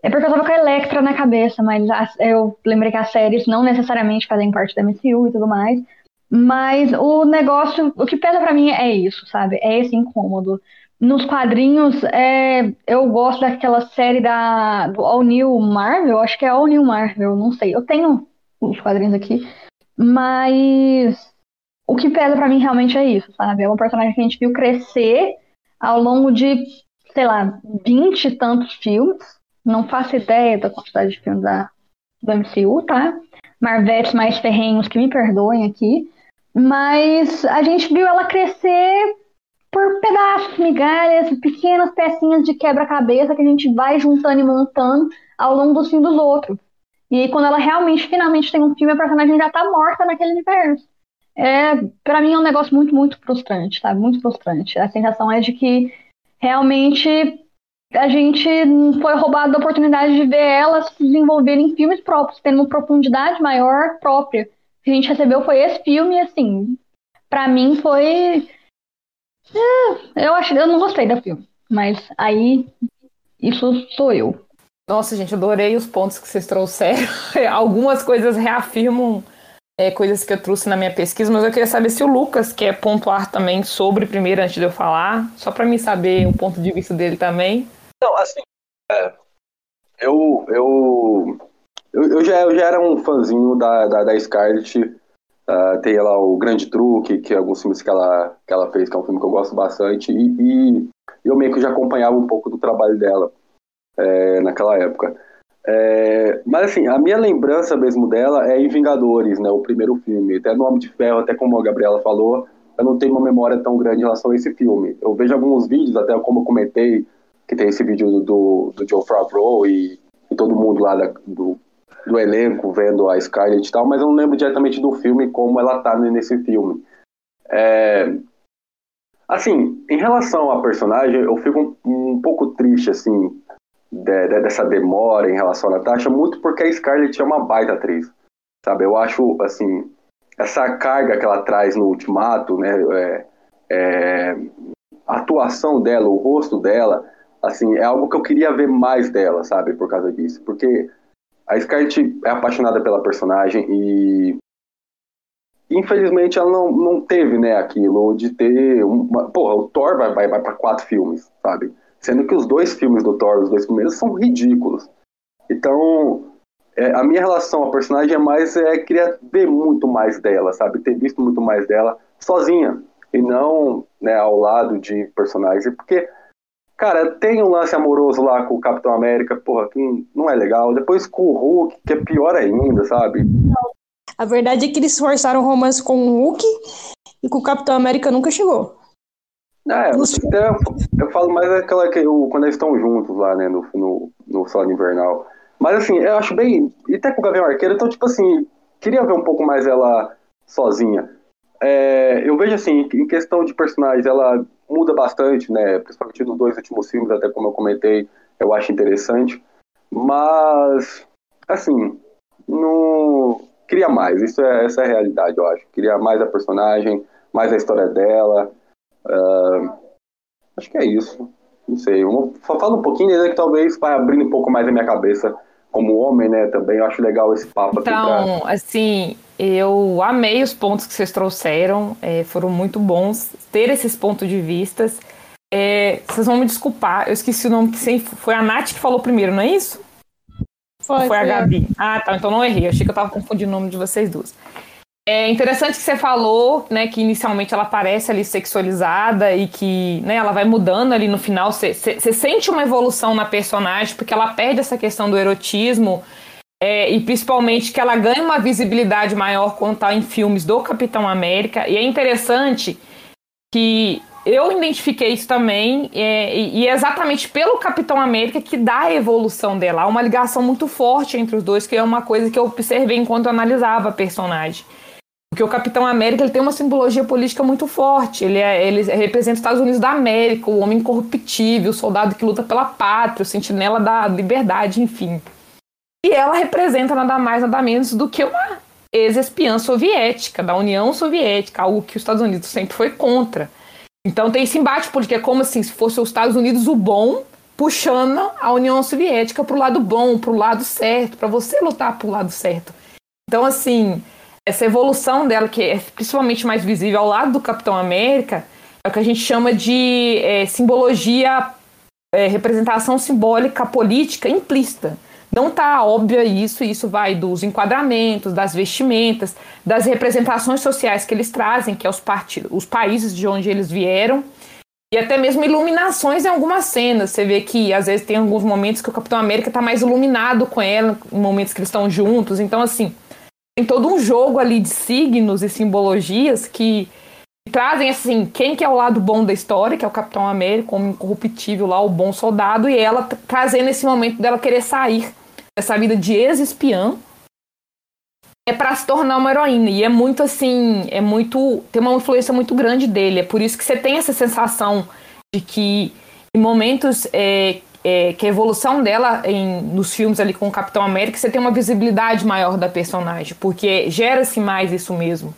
é porque eu tava com a Electra na cabeça, mas eu lembrei que as séries não necessariamente fazem parte da MCU e tudo mais. Mas o negócio, o que pesa para mim é isso, sabe? É esse incômodo. Nos quadrinhos, é, eu gosto daquela série da, do All New Marvel, acho que é All New Marvel, não sei. Eu tenho os quadrinhos aqui, mas o que pesa para mim realmente é isso, sabe? É uma personagem que a gente viu crescer ao longo de, sei lá, vinte e tantos filmes não faço ideia da quantidade de filmes da, do MCU, tá? Marvetes mais ferrenhos que me perdoem aqui. Mas a gente viu ela crescer por pedaços, migalhas, pequenas pecinhas de quebra-cabeça que a gente vai juntando e montando ao longo dos filmes dos outros. E aí, quando ela realmente, finalmente tem um filme, a personagem já tá morta naquele universo. É, para mim é um negócio muito, muito frustrante, tá? Muito frustrante. A sensação é de que realmente a gente foi roubado a oportunidade de ver ela se desenvolver em filmes próprios, tendo uma profundidade maior própria. O que a gente recebeu foi esse filme, assim, para mim foi. É, eu acho, eu não gostei do filme, mas aí isso sou eu. Nossa, gente, adorei os pontos que vocês trouxeram. Algumas coisas reafirmam é, coisas que eu trouxe na minha pesquisa, mas eu queria saber se o Lucas quer pontuar também sobre primeiro antes de eu falar, só para mim saber o ponto de vista dele também. Não, assim, é, eu, eu, eu, eu, já, eu já era um fãzinho da, da, da Scarlett. Uh, tem lá o Grande Truque, que é alguns filmes que ela, que ela fez, que é um filme que eu gosto bastante. E, e eu meio que já acompanhava um pouco do trabalho dela é, naquela época. É, mas assim, a minha lembrança mesmo dela é em Vingadores, né? O primeiro filme. Até no Homem de Ferro, até como a Gabriela falou, eu não tenho uma memória tão grande em relação a esse filme. Eu vejo alguns vídeos, até como eu comentei, que tem esse vídeo do, do Joe Favreau e, e todo mundo lá da, do, do elenco vendo a Scarlett e tal, mas eu não lembro diretamente do filme como ela tá nesse filme. É, assim, em relação à personagem, eu fico um, um pouco triste, assim, de, de, dessa demora em relação à Natasha, muito porque a Scarlett é uma baita atriz, sabe? Eu acho, assim, essa carga que ela traz no Ultimato, né, é, é, a atuação dela, o rosto dela, assim, é algo que eu queria ver mais dela, sabe, por causa disso. Porque a Scarlett é apaixonada pela personagem e infelizmente ela não, não teve, né, aquilo de ter uma... Porra, o Thor vai, vai, vai para quatro filmes, sabe? Sendo que os dois filmes do Thor, os dois primeiros, são ridículos. Então, é, a minha relação à personagem é mais é queria ver muito mais dela, sabe? Ter visto muito mais dela sozinha e não né, ao lado de personagens, porque cara, tem um lance amoroso lá com o Capitão América, porra, que não é legal. Depois com o Hulk, que é pior ainda, sabe? A verdade é que eles forçaram o romance com o Hulk e com o Capitão América nunca chegou. É, até, eu falo mais aquela que eu, quando eles estão juntos lá, né, no, no, no Soldado Invernal. Mas assim, eu acho bem. E até com o Gavião Arqueiro, então, tipo assim, queria ver um pouco mais ela sozinha. É, eu vejo assim, em questão de personagens, ela muda bastante, né? Principalmente nos dois últimos filmes, até como eu comentei, eu acho interessante. Mas, assim, não. Queria mais, isso é, essa é a realidade, eu acho. Queria mais a personagem, mais a história dela. Uh, acho que é isso. Não sei. Eu falo um pouquinho, né, que talvez vai abrindo um pouco mais a minha cabeça como homem, né? Também eu acho legal esse papo. Então, pra... assim, eu amei os pontos que vocês trouxeram, é, foram muito bons ter esses pontos de vistas. É, vocês vão me desculpar, eu esqueci o nome que sempre foi a Nath que falou primeiro, não é isso? Foi, foi, foi a Gabi. Ah, tá, então não errei, achei que eu tava confundindo o nome de vocês duas. É interessante que você falou, né, que inicialmente ela parece ali sexualizada e que, né, ela vai mudando ali no final. Você sente uma evolução na personagem porque ela perde essa questão do erotismo é, e principalmente que ela ganha uma visibilidade maior quando tá em filmes do Capitão América. E é interessante que eu identifiquei isso também é, e é exatamente pelo Capitão América que dá a evolução dela. Há uma ligação muito forte entre os dois, que é uma coisa que eu observei enquanto analisava a personagem. Porque o Capitão América ele tem uma simbologia política muito forte. Ele, é, ele representa os Estados Unidos da América, o homem incorruptível, o soldado que luta pela pátria, o sentinela da liberdade, enfim. E ela representa nada mais, nada menos do que uma ex-espiã soviética, da União Soviética, algo que os Estados Unidos sempre foi contra. Então tem esse embate, porque é como assim, se fosse os Estados Unidos o bom, puxando a União Soviética para o lado bom, para o lado certo, para você lutar para o lado certo. Então, assim, essa evolução dela, que é principalmente mais visível ao lado do Capitão América, é o que a gente chama de é, simbologia, é, representação simbólica política implícita. Não está óbvia isso, isso vai dos enquadramentos, das vestimentas, das representações sociais que eles trazem, que é os, partidos, os países de onde eles vieram, e até mesmo iluminações em algumas cenas. Você vê que às vezes tem alguns momentos que o Capitão América está mais iluminado com ela, momentos que eles estão juntos. Então, assim, tem todo um jogo ali de signos e simbologias que trazem assim quem que é o lado bom da história, que é o Capitão América, o incorruptível lá, o bom soldado, e ela trazendo esse momento dela querer sair dessa vida de ex-espiã é para se tornar uma heroína e é muito assim, é muito tem uma influência muito grande dele. É por isso que você tem essa sensação de que em momentos é, é, que a evolução dela em, nos filmes ali com o Capitão América, você tem uma visibilidade maior da personagem, porque gera-se mais isso mesmo.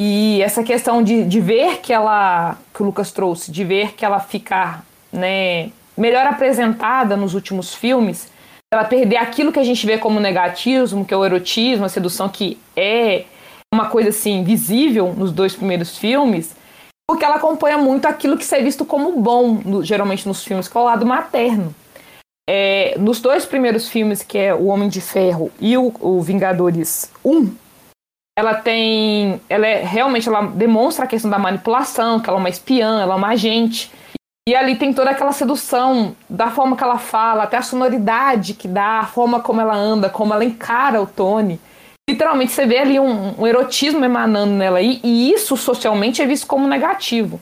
E essa questão de, de ver que ela, que o Lucas trouxe, de ver que ela ficar né, melhor apresentada nos últimos filmes, ela perder aquilo que a gente vê como negatismo, que é o erotismo, a sedução, que é uma coisa assim visível nos dois primeiros filmes, porque ela acompanha muito aquilo que é visto como bom, no, geralmente nos filmes, que é o lado materno. É, nos dois primeiros filmes, que é O Homem de Ferro e o, o Vingadores 1, ela tem. Ela é realmente ela demonstra a questão da manipulação, que ela é uma espiã, ela é uma agente. E ali tem toda aquela sedução, da forma que ela fala, até a sonoridade que dá, a forma como ela anda, como ela encara o Tony literalmente você vê ali um, um erotismo emanando nela aí, e isso socialmente é visto como negativo.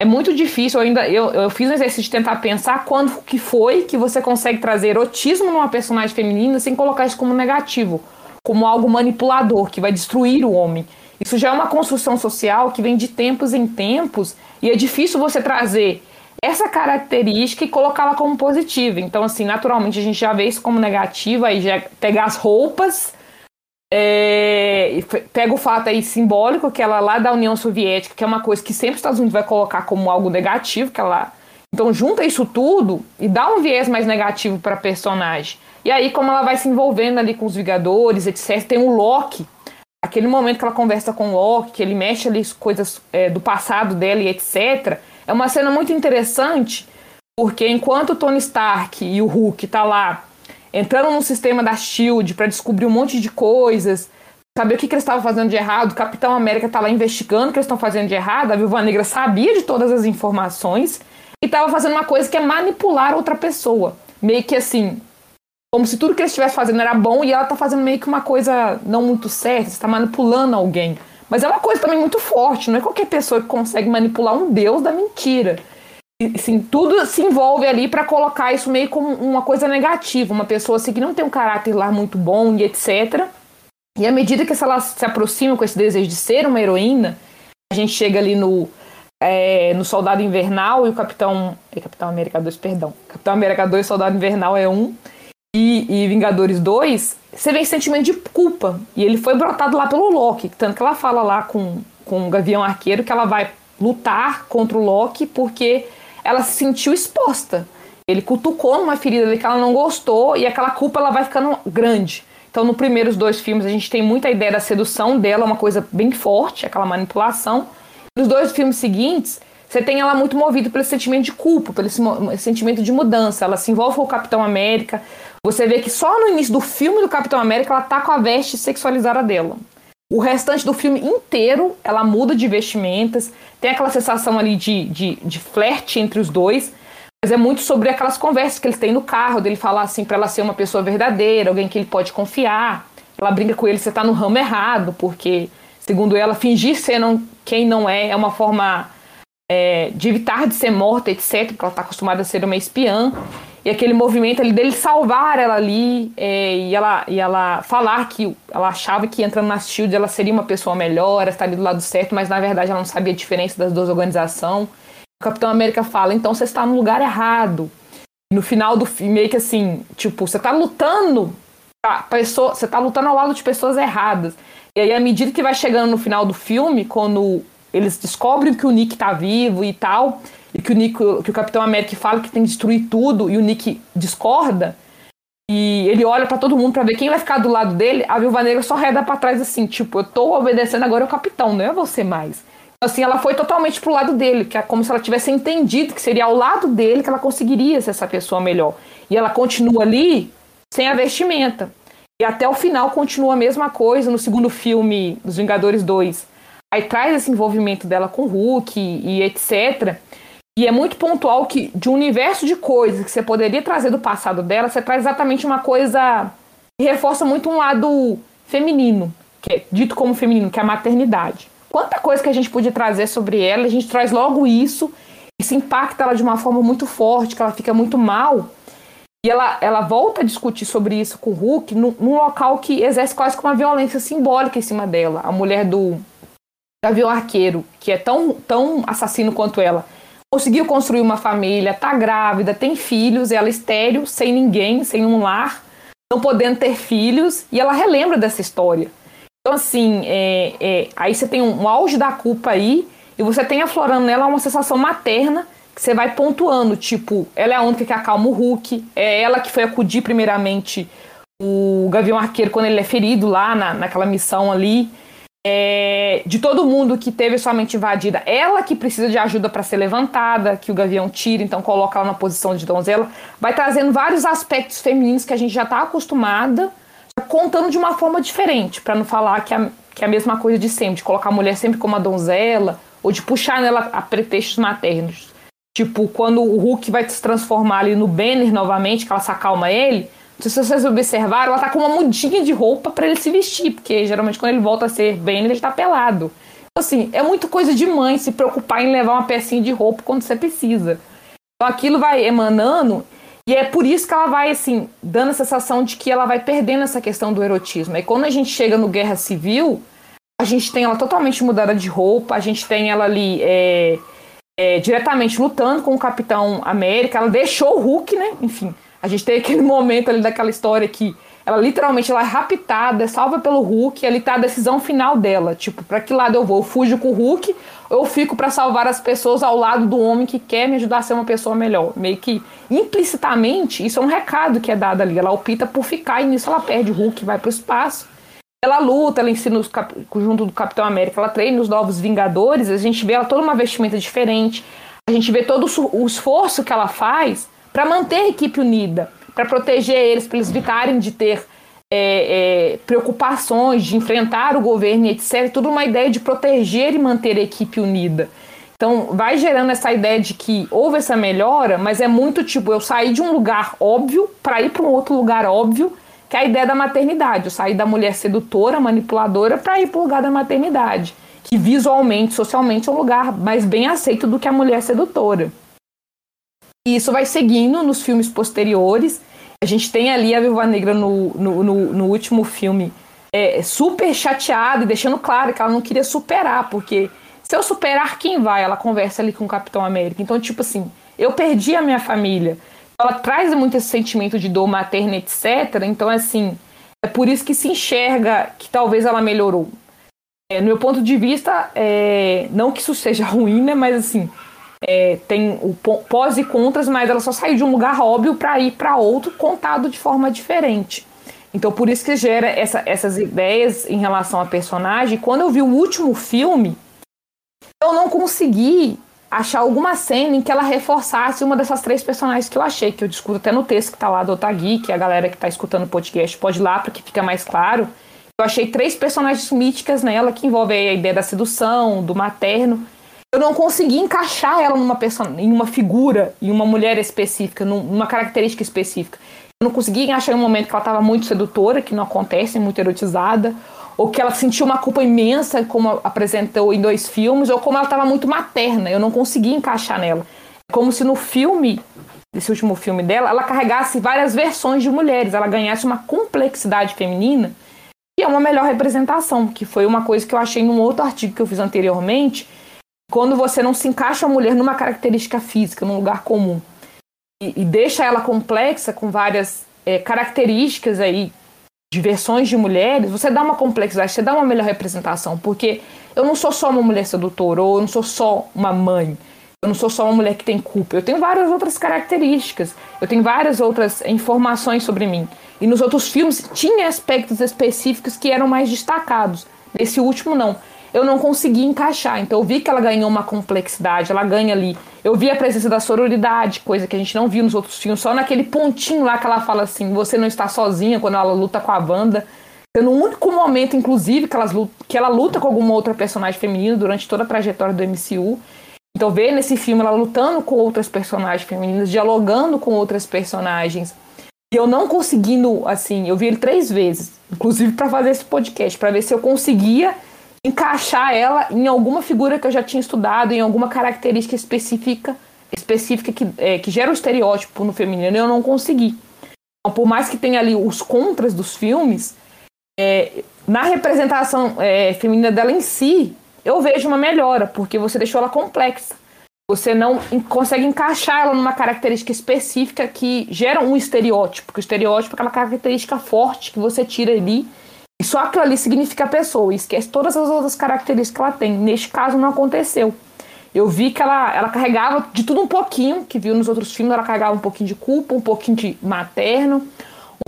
É muito difícil, eu ainda eu, eu fiz um exercício de tentar pensar quando que foi que você consegue trazer erotismo numa personagem feminina sem colocar isso como negativo, como algo manipulador que vai destruir o homem. Isso já é uma construção social que vem de tempos em tempos e é difícil você trazer essa característica e colocá-la como positiva. Então, assim, naturalmente a gente já vê isso como negativa e já pegar as roupas é, pega o fato aí simbólico, que ela lá da União Soviética, que é uma coisa que sempre os Estados Unidos vai colocar como algo negativo, que ela. Então junta isso tudo e dá um viés mais negativo para personagem. E aí, como ela vai se envolvendo ali com os Vingadores, etc., tem o Loki. Aquele momento que ela conversa com o Loki, que ele mexe ali coisas é, do passado dela e etc. É uma cena muito interessante, Porque enquanto o Tony Stark e o Hulk tá lá entrando no sistema da Shield para descobrir um monte de coisas, saber o que, que eles estavam fazendo de errado, o Capitão América tá lá investigando o que eles estão fazendo de errado, a Viúva Negra sabia de todas as informações e estava fazendo uma coisa que é manipular outra pessoa. Meio que assim, como se tudo que eles estivessem fazendo era bom e ela tá fazendo meio que uma coisa não muito certa, está manipulando alguém. Mas é uma coisa também muito forte, não é qualquer pessoa que consegue manipular um deus da mentira. Assim, tudo se envolve ali para colocar isso meio como uma coisa negativa, uma pessoa assim, que não tem um caráter lá muito bom e etc. E à medida que ela se aproxima com esse desejo de ser uma heroína, a gente chega ali no, é, no Soldado Invernal e o Capitão. É Capitão América 2, perdão. Capitão América 2, Soldado Invernal é um e, e, Vingadores 2, você vê esse sentimento de culpa. E ele foi brotado lá pelo Loki. Tanto que ela fala lá com, com o Gavião Arqueiro que ela vai lutar contra o Loki porque ela se sentiu exposta. Ele cutucou numa ferida que ela não gostou e aquela culpa ela vai ficando grande. Então, nos primeiros dois filmes, a gente tem muita ideia da sedução dela, uma coisa bem forte, aquela manipulação. Nos dois filmes seguintes, você tem ela muito movida pelo sentimento de culpa, pelo sentimento de mudança. Ela se envolve com o Capitão América, você vê que só no início do filme do Capitão América ela tá com a veste sexualizada dela. O restante do filme inteiro ela muda de vestimentas, tem aquela sensação ali de, de, de flerte entre os dois, mas é muito sobre aquelas conversas que eles têm no carro, dele falar assim para ela ser uma pessoa verdadeira, alguém que ele pode confiar. Ela brinca com ele, você tá no ramo errado, porque, segundo ela, fingir ser não, quem não é é uma forma é, de evitar de ser morta, etc., porque ela tá acostumada a ser uma espiã e aquele movimento ali dele salvar ela ali é, e, ela, e ela falar que ela achava que entrando na SHIELD ela seria uma pessoa melhor, estaria do lado certo, mas na verdade ela não sabia a diferença das duas organizações. O Capitão América fala, então você está no lugar errado. No final do filme, meio que assim, tipo, você está lutando pra pessoa, você está lutando ao lado de pessoas erradas. E aí, à medida que vai chegando no final do filme, quando eles descobrem que o Nick está vivo e tal, e que o, Nick, que o Capitão América fala que tem que destruir tudo e o Nick discorda, e ele olha para todo mundo para ver quem vai ficar do lado dele, a Viúva Negra só reda para trás assim, tipo, eu tô obedecendo agora o capitão, não é você mais. Então, assim, ela foi totalmente pro lado dele, que é como se ela tivesse entendido que seria ao lado dele que ela conseguiria ser essa pessoa melhor. E ela continua ali sem a vestimenta. E até o final continua a mesma coisa no segundo filme dos Vingadores 2. Aí traz esse envolvimento dela com o Hulk e, e etc. E é muito pontual que, de um universo de coisas que você poderia trazer do passado dela, você traz exatamente uma coisa que reforça muito um lado feminino, que é dito como feminino, que é a maternidade. Quanta coisa que a gente podia trazer sobre ela, a gente traz logo isso, isso impacta ela de uma forma muito forte, que ela fica muito mal. E ela, ela volta a discutir sobre isso com o Hulk num, num local que exerce quase como uma violência simbólica em cima dela. A mulher do Gavião Arqueiro, que é tão, tão assassino quanto ela, conseguiu construir uma família, tá grávida, tem filhos, ela estéreo, sem ninguém, sem um lar, não podendo ter filhos, e ela relembra dessa história. Então, assim, é, é, aí você tem um, um, auge da culpa aí, e você tem aflorando nela uma sensação materna que você vai pontuando, tipo, ela é a única que acalma o Hulk, é ela que foi acudir primeiramente o Gavião Arqueiro quando ele é ferido lá na, naquela missão ali é, de todo mundo que teve sua mente invadida, ela que precisa de ajuda para ser levantada, que o Gavião tira, então coloca ela na posição de donzela, vai trazendo vários aspectos femininos que a gente já está acostumada, contando de uma forma diferente, para não falar que é, que é a mesma coisa de sempre, de colocar a mulher sempre como a donzela, ou de puxar nela a pretextos maternos. Tipo, quando o Hulk vai se transformar ali no Banner novamente, que ela se acalma ele, se vocês observaram, ela tá com uma mudinha de roupa para ele se vestir, porque geralmente quando ele volta a ser bem, ele tá pelado. Então, assim, é muito coisa de mãe se preocupar em levar uma pecinha de roupa quando você precisa. Então aquilo vai emanando e é por isso que ela vai, assim, dando a sensação de que ela vai perdendo essa questão do erotismo. E quando a gente chega no Guerra Civil, a gente tem ela totalmente mudada de roupa, a gente tem ela ali é, é, diretamente lutando com o Capitão América, ela deixou o Hulk, né? Enfim, a gente tem aquele momento ali daquela história que ela literalmente ela é raptada, é salva pelo Hulk, e ali tá a decisão final dela. Tipo, para que lado eu vou? Eu fujo com o Hulk ou eu fico para salvar as pessoas ao lado do homem que quer me ajudar a ser uma pessoa melhor? Meio que implicitamente, isso é um recado que é dado ali. Ela opta por ficar e nisso ela perde o Hulk, vai pro espaço. Ela luta, ela ensina os junto do Capitão América, ela treina os novos Vingadores, a gente vê ela toda uma vestimenta diferente. A gente vê todo o esforço que ela faz para manter a equipe unida, para proteger eles, para eles evitarem de ter é, é, preocupações, de enfrentar o governo, etc. Tudo uma ideia de proteger e manter a equipe unida. Então, vai gerando essa ideia de que houve essa melhora, mas é muito tipo, eu saí de um lugar óbvio para ir para um outro lugar óbvio, que é a ideia da maternidade. Eu saí da mulher sedutora, manipuladora, para ir para o lugar da maternidade, que visualmente, socialmente é um lugar mais bem aceito do que a mulher sedutora. E isso vai seguindo nos filmes posteriores. A gente tem ali a Viúva Negra no, no, no, no último filme é, super chateada e deixando claro que ela não queria superar, porque se eu superar, quem vai? Ela conversa ali com o Capitão América. Então, tipo assim, eu perdi a minha família. Ela traz muito esse sentimento de dor materna, etc. Então, assim, é por isso que se enxerga que talvez ela melhorou. É, no meu ponto de vista, é, não que isso seja ruim, né? Mas assim, é, tem o pós e contras, mas ela só saiu de um lugar óbvio para ir para outro, contado de forma diferente. Então, por isso que gera essa, essas ideias em relação a personagem. Quando eu vi o último filme, eu não consegui achar alguma cena em que ela reforçasse uma dessas três personagens que eu achei, que eu discuto até no texto que tá lá do Otagui, que a galera que tá escutando o podcast pode ir lá que fica mais claro. Eu achei três personagens míticas nela que envolvem a ideia da sedução, do materno. Eu não consegui encaixar ela numa person... em uma figura, em uma mulher específica, numa característica específica. Eu não consegui encaixar em um momento que ela estava muito sedutora, que não acontece, muito erotizada, ou que ela sentiu uma culpa imensa, como apresentou em dois filmes, ou como ela estava muito materna, eu não conseguia encaixar nela. Como se no filme, desse último filme dela, ela carregasse várias versões de mulheres, ela ganhasse uma complexidade feminina, que é uma melhor representação, que foi uma coisa que eu achei num outro artigo que eu fiz anteriormente, quando você não se encaixa a mulher numa característica física, num lugar comum, e, e deixa ela complexa com várias é, características aí de versões de mulheres, você dá uma complexidade, você dá uma melhor representação, porque eu não sou só uma mulher sedutora, ou eu não sou só uma mãe, eu não sou só uma mulher que tem culpa, eu tenho várias outras características, eu tenho várias outras informações sobre mim. E nos outros filmes tinha aspectos específicos que eram mais destacados. Nesse último, não eu não consegui encaixar. Então eu vi que ela ganhou uma complexidade, ela ganha ali. Eu vi a presença da sororidade, coisa que a gente não viu nos outros filmes, só naquele pontinho lá que ela fala assim: você não está sozinha quando ela luta com a Wanda. No único momento, inclusive, que, elas que ela luta com alguma outra personagem feminina durante toda a trajetória do MCU. Então, ver nesse filme ela lutando com outras personagens femininas, dialogando com outras personagens. E eu não conseguindo, assim, eu vi ele três vezes, inclusive para fazer esse podcast, para ver se eu conseguia encaixar ela em alguma figura que eu já tinha estudado, em alguma característica específica, específica que, é, que gera um estereótipo no feminino, eu não consegui. Então, por mais que tenha ali os contras dos filmes, é, na representação é, feminina dela em si, eu vejo uma melhora, porque você deixou ela complexa. Você não consegue encaixar ela numa característica específica que gera um estereótipo. Porque o estereótipo é aquela característica forte que você tira ali e só aquilo ali significa pessoa, esquece todas as outras características que ela tem. Neste caso, não aconteceu. Eu vi que ela, ela carregava de tudo um pouquinho, que viu nos outros filmes, ela carregava um pouquinho de culpa, um pouquinho de materno,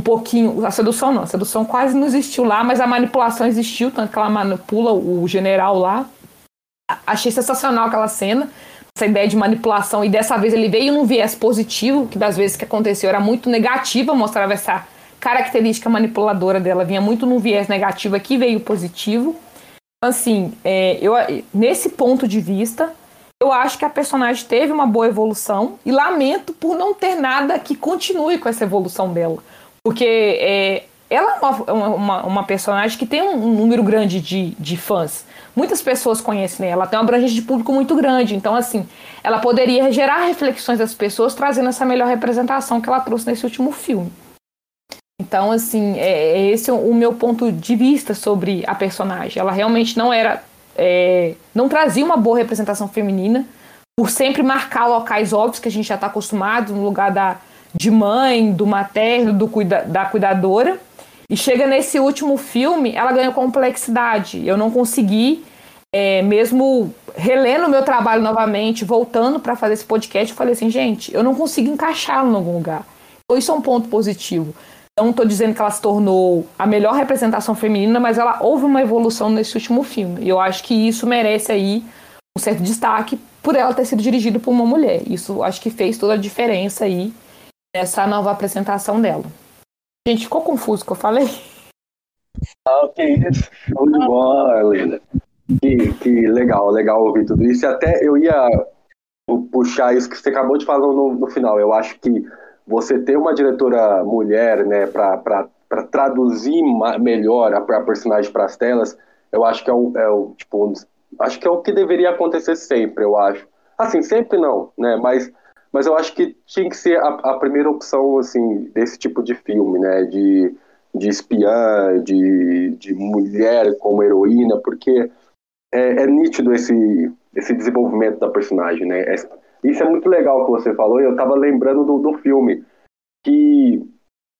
um pouquinho. A sedução não, a sedução quase não existiu lá, mas a manipulação existiu, tanto que ela manipula o general lá. Achei sensacional aquela cena, essa ideia de manipulação, e dessa vez ele veio num viés positivo, que das vezes que aconteceu era muito negativa, mostrava essa característica manipuladora dela vinha muito no viés negativo, aqui veio positivo. Assim, é, eu, nesse ponto de vista, eu acho que a personagem teve uma boa evolução e lamento por não ter nada que continue com essa evolução dela. Porque é, ela é uma, uma, uma, personagem que tem um, um número grande de, de fãs. Muitas pessoas conhecem ela, ela tem uma abrangência de público muito grande. Então, assim, ela poderia gerar reflexões das pessoas, trazendo essa melhor representação que ela trouxe nesse último filme. Então, assim, é, é esse o meu ponto de vista sobre a personagem. Ela realmente não era. É, não trazia uma boa representação feminina, por sempre marcar locais óbvios que a gente já está acostumado, no lugar da, de mãe, do materno, do cuida, da cuidadora. E chega nesse último filme, ela ganha complexidade. Eu não consegui, é, mesmo relendo o meu trabalho novamente, voltando para fazer esse podcast, eu falei assim, gente, eu não consigo encaixá-lo em algum lugar. Então, isso é um ponto positivo. Não estou dizendo que ela se tornou a melhor representação feminina, mas ela houve uma evolução nesse último filme. E eu acho que isso merece aí um certo destaque por ela ter sido dirigido por uma mulher. Isso acho que fez toda a diferença aí nessa nova apresentação dela. Gente, ficou confuso o que eu falei? Ah, que isso. Show de bola, Helena. Que, que legal, legal ouvir tudo isso. E até eu ia puxar isso que você acabou de falar no, no final. Eu acho que você ter uma diretora mulher, né, para traduzir melhor a, a personagem para as telas, eu acho que é o, é o tipo, acho que é o que deveria acontecer sempre, eu acho. Assim, sempre não, né, mas mas eu acho que tinha que ser a, a primeira opção, assim, desse tipo de filme, né, de, de espiã, de, de mulher como heroína, porque é, é nítido esse, esse desenvolvimento da personagem, né, é, isso é muito legal que você falou, e eu tava lembrando do, do filme, que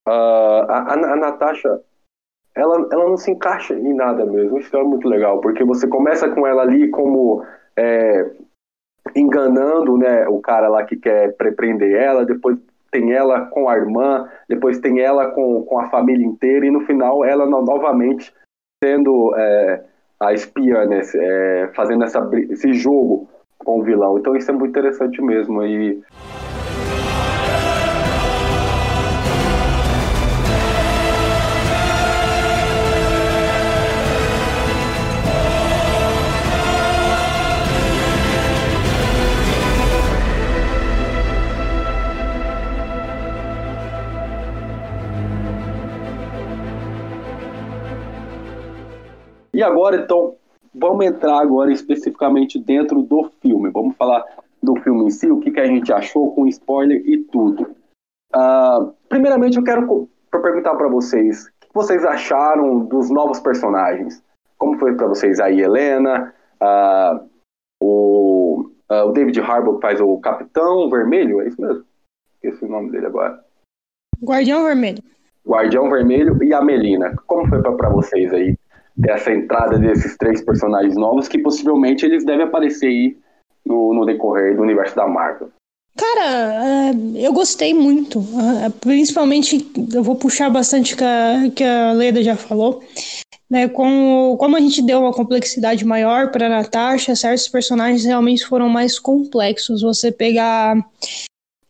uh, a, a, Natasha, ela, ela não se encaixa em nada mesmo, isso é muito legal, porque você começa com ela ali como é, enganando né, o cara lá que quer prender ela, depois tem ela com a irmã, depois tem ela com, com a família inteira, e no final ela novamente sendo é, a espiã, né, é, fazendo essa, esse jogo com o vilão. Então isso é muito interessante mesmo. E... E agora, então, vamos entrar agora especificamente dentro do filme. Vamos falar do filme em si, o que, que a gente achou com spoiler e tudo. Uh, primeiramente, eu quero perguntar para vocês o que vocês acharam dos novos personagens. Como foi para vocês aí, Helena, uh, o, uh, o David Harbour que faz o Capitão Vermelho, é isso mesmo? Esqueci o nome dele agora. Guardião Vermelho. Guardião Vermelho e a Melina. Como foi para vocês aí? Essa entrada desses três personagens novos que possivelmente eles devem aparecer aí no, no decorrer do universo da Marvel. Cara, é, eu gostei muito. É, principalmente, eu vou puxar bastante que a, que a Leda já falou. Né, como, como a gente deu uma complexidade maior para Natasha, certos personagens realmente foram mais complexos. Você pegar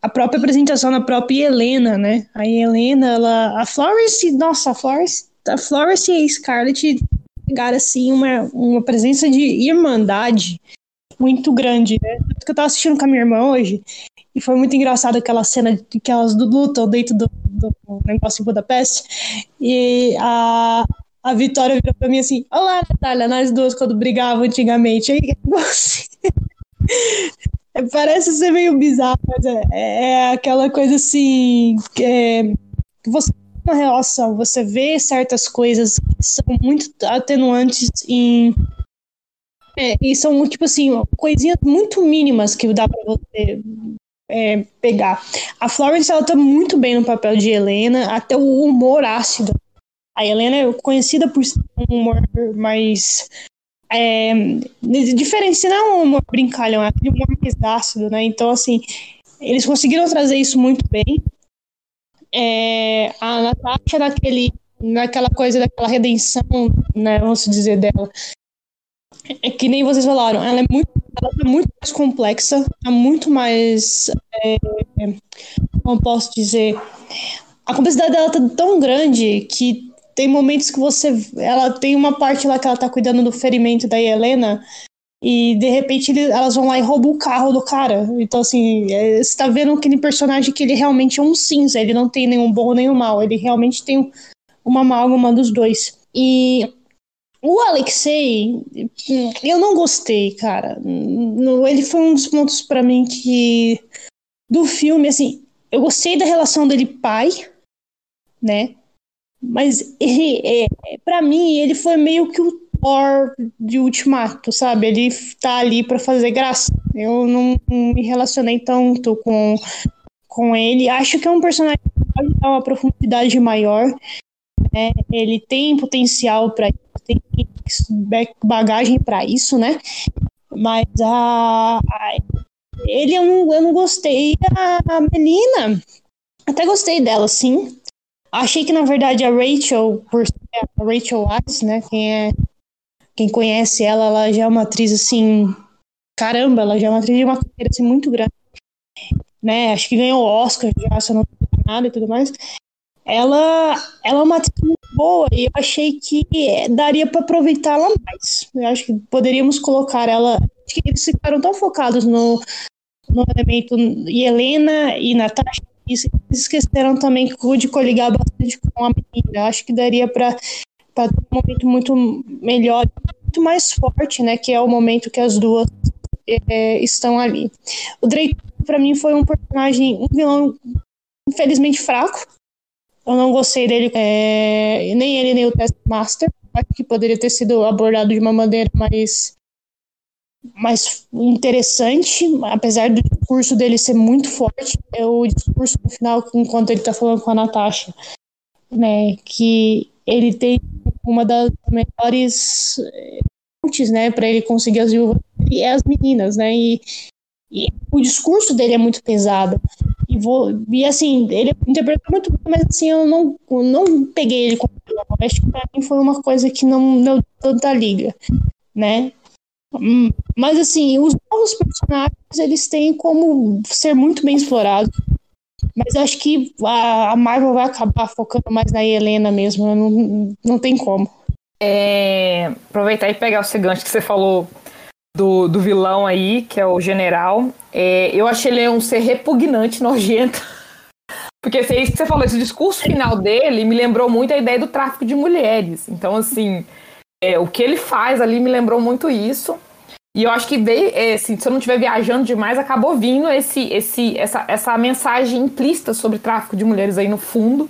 a própria apresentação da própria Helena, né? A Helena, ela, a Florence, nossa, a Florence, a Florence e a Scarlett pegaram assim uma, uma presença de irmandade muito grande, né? Porque eu tava assistindo com a minha irmã hoje e foi muito engraçado aquela cena que elas lutam dentro do, do negócio em Budapeste e a, a Vitória virou pra mim assim: Olá, Natália, nós duas quando brigavam antigamente. Aí, assim, parece ser meio bizarro, mas é, é aquela coisa assim é, você uma relação, você vê certas coisas que são muito atenuantes em. É, e são, tipo assim, coisinhas muito mínimas que dá pra você é, pegar. A Florence, ela tá muito bem no papel de Helena, até o humor ácido. A Helena é conhecida por ser um humor mais. É, diferente, não é um humor brincalhão, é aquele humor mais ácido, né? Então, assim, eles conseguiram trazer isso muito bem é, a Natasha naquele, naquela coisa daquela redenção, né, vamos dizer, dela. É que nem vocês falaram, ela é muito, ela é muito mais complexa, é muito mais, é, como posso dizer, a complexidade dela tá tão grande que tem momentos que você, ela tem uma parte lá que ela tá cuidando do ferimento da Helena, e de repente ele, elas vão lá e roubam o carro do cara. Então, assim, é, você tá vendo aquele personagem que ele realmente é um cinza, ele não tem nenhum bom nem um mal, ele realmente tem uma amálgama dos dois. E o Alexei, eu não gostei, cara. Ele foi um dos pontos para mim que. do filme, assim, eu gostei da relação dele pai, né? Mas ele, é, para mim, ele foi meio que o Thor de Ultimato, sabe? Ele tá ali para fazer graça. Eu não, me relacionei tanto com, com ele. Acho que é um personagem que pode dar uma profundidade maior. Né? Ele tem potencial para tem bagagem para isso, né? Mas a, a, ele eu não, eu não gostei. A, a Melina, até gostei dela, sim. Achei que na verdade a Rachel, por a Rachel Weisz, né? Quem é quem conhece ela, ela já é uma atriz assim caramba, ela já é uma atriz de uma carreira assim, muito grande. Né? Acho que ganhou o Oscar já, se eu não nada e tudo mais. Ela, ela é uma atriz muito boa e eu achei que daria para aproveitá-la mais. Eu acho que poderíamos colocar ela. Acho que eles ficaram tão focados no, no elemento Helena e Natasha e esqueceram também de coligar bastante com a menina. Acho que daria para ter um momento muito melhor, muito mais forte, né? Que é o momento que as duas é, estão ali. O Drake, para mim, foi um personagem, um vilão, infelizmente fraco. Eu não gostei dele, é, nem ele nem o Taskmaster. Acho que poderia ter sido abordado de uma maneira mais mais interessante, apesar do discurso dele ser muito forte, é o discurso no final, enquanto ele está falando com a Natasha, né, que ele tem uma das melhores pontes, né, para ele conseguir as viúvas e as meninas, né, e, e, o discurso dele é muito pesado. E, vou, e assim, ele interpretou muito bem, mas assim, eu não, não peguei ele como acho que para mim foi uma coisa que não deu tanta liga, né? Hum, mas assim, os novos personagens eles têm como ser muito bem explorados. Mas acho que a, Marvel vai acabar focando mais na Helena mesmo. Não, não tem como. É, aproveitar e pegar o gancho que você falou do, do vilão aí, que é o general. É, eu achei ele um ser repugnante, nojento. Porque isso que você falou, esse discurso final dele me lembrou muito a ideia do tráfico de mulheres. Então, assim, é, o que ele faz ali me lembrou muito isso. E eu acho que veio, é, assim, se eu não estiver viajando demais, acabou vindo esse, esse, essa, essa mensagem implícita sobre tráfico de mulheres aí no fundo.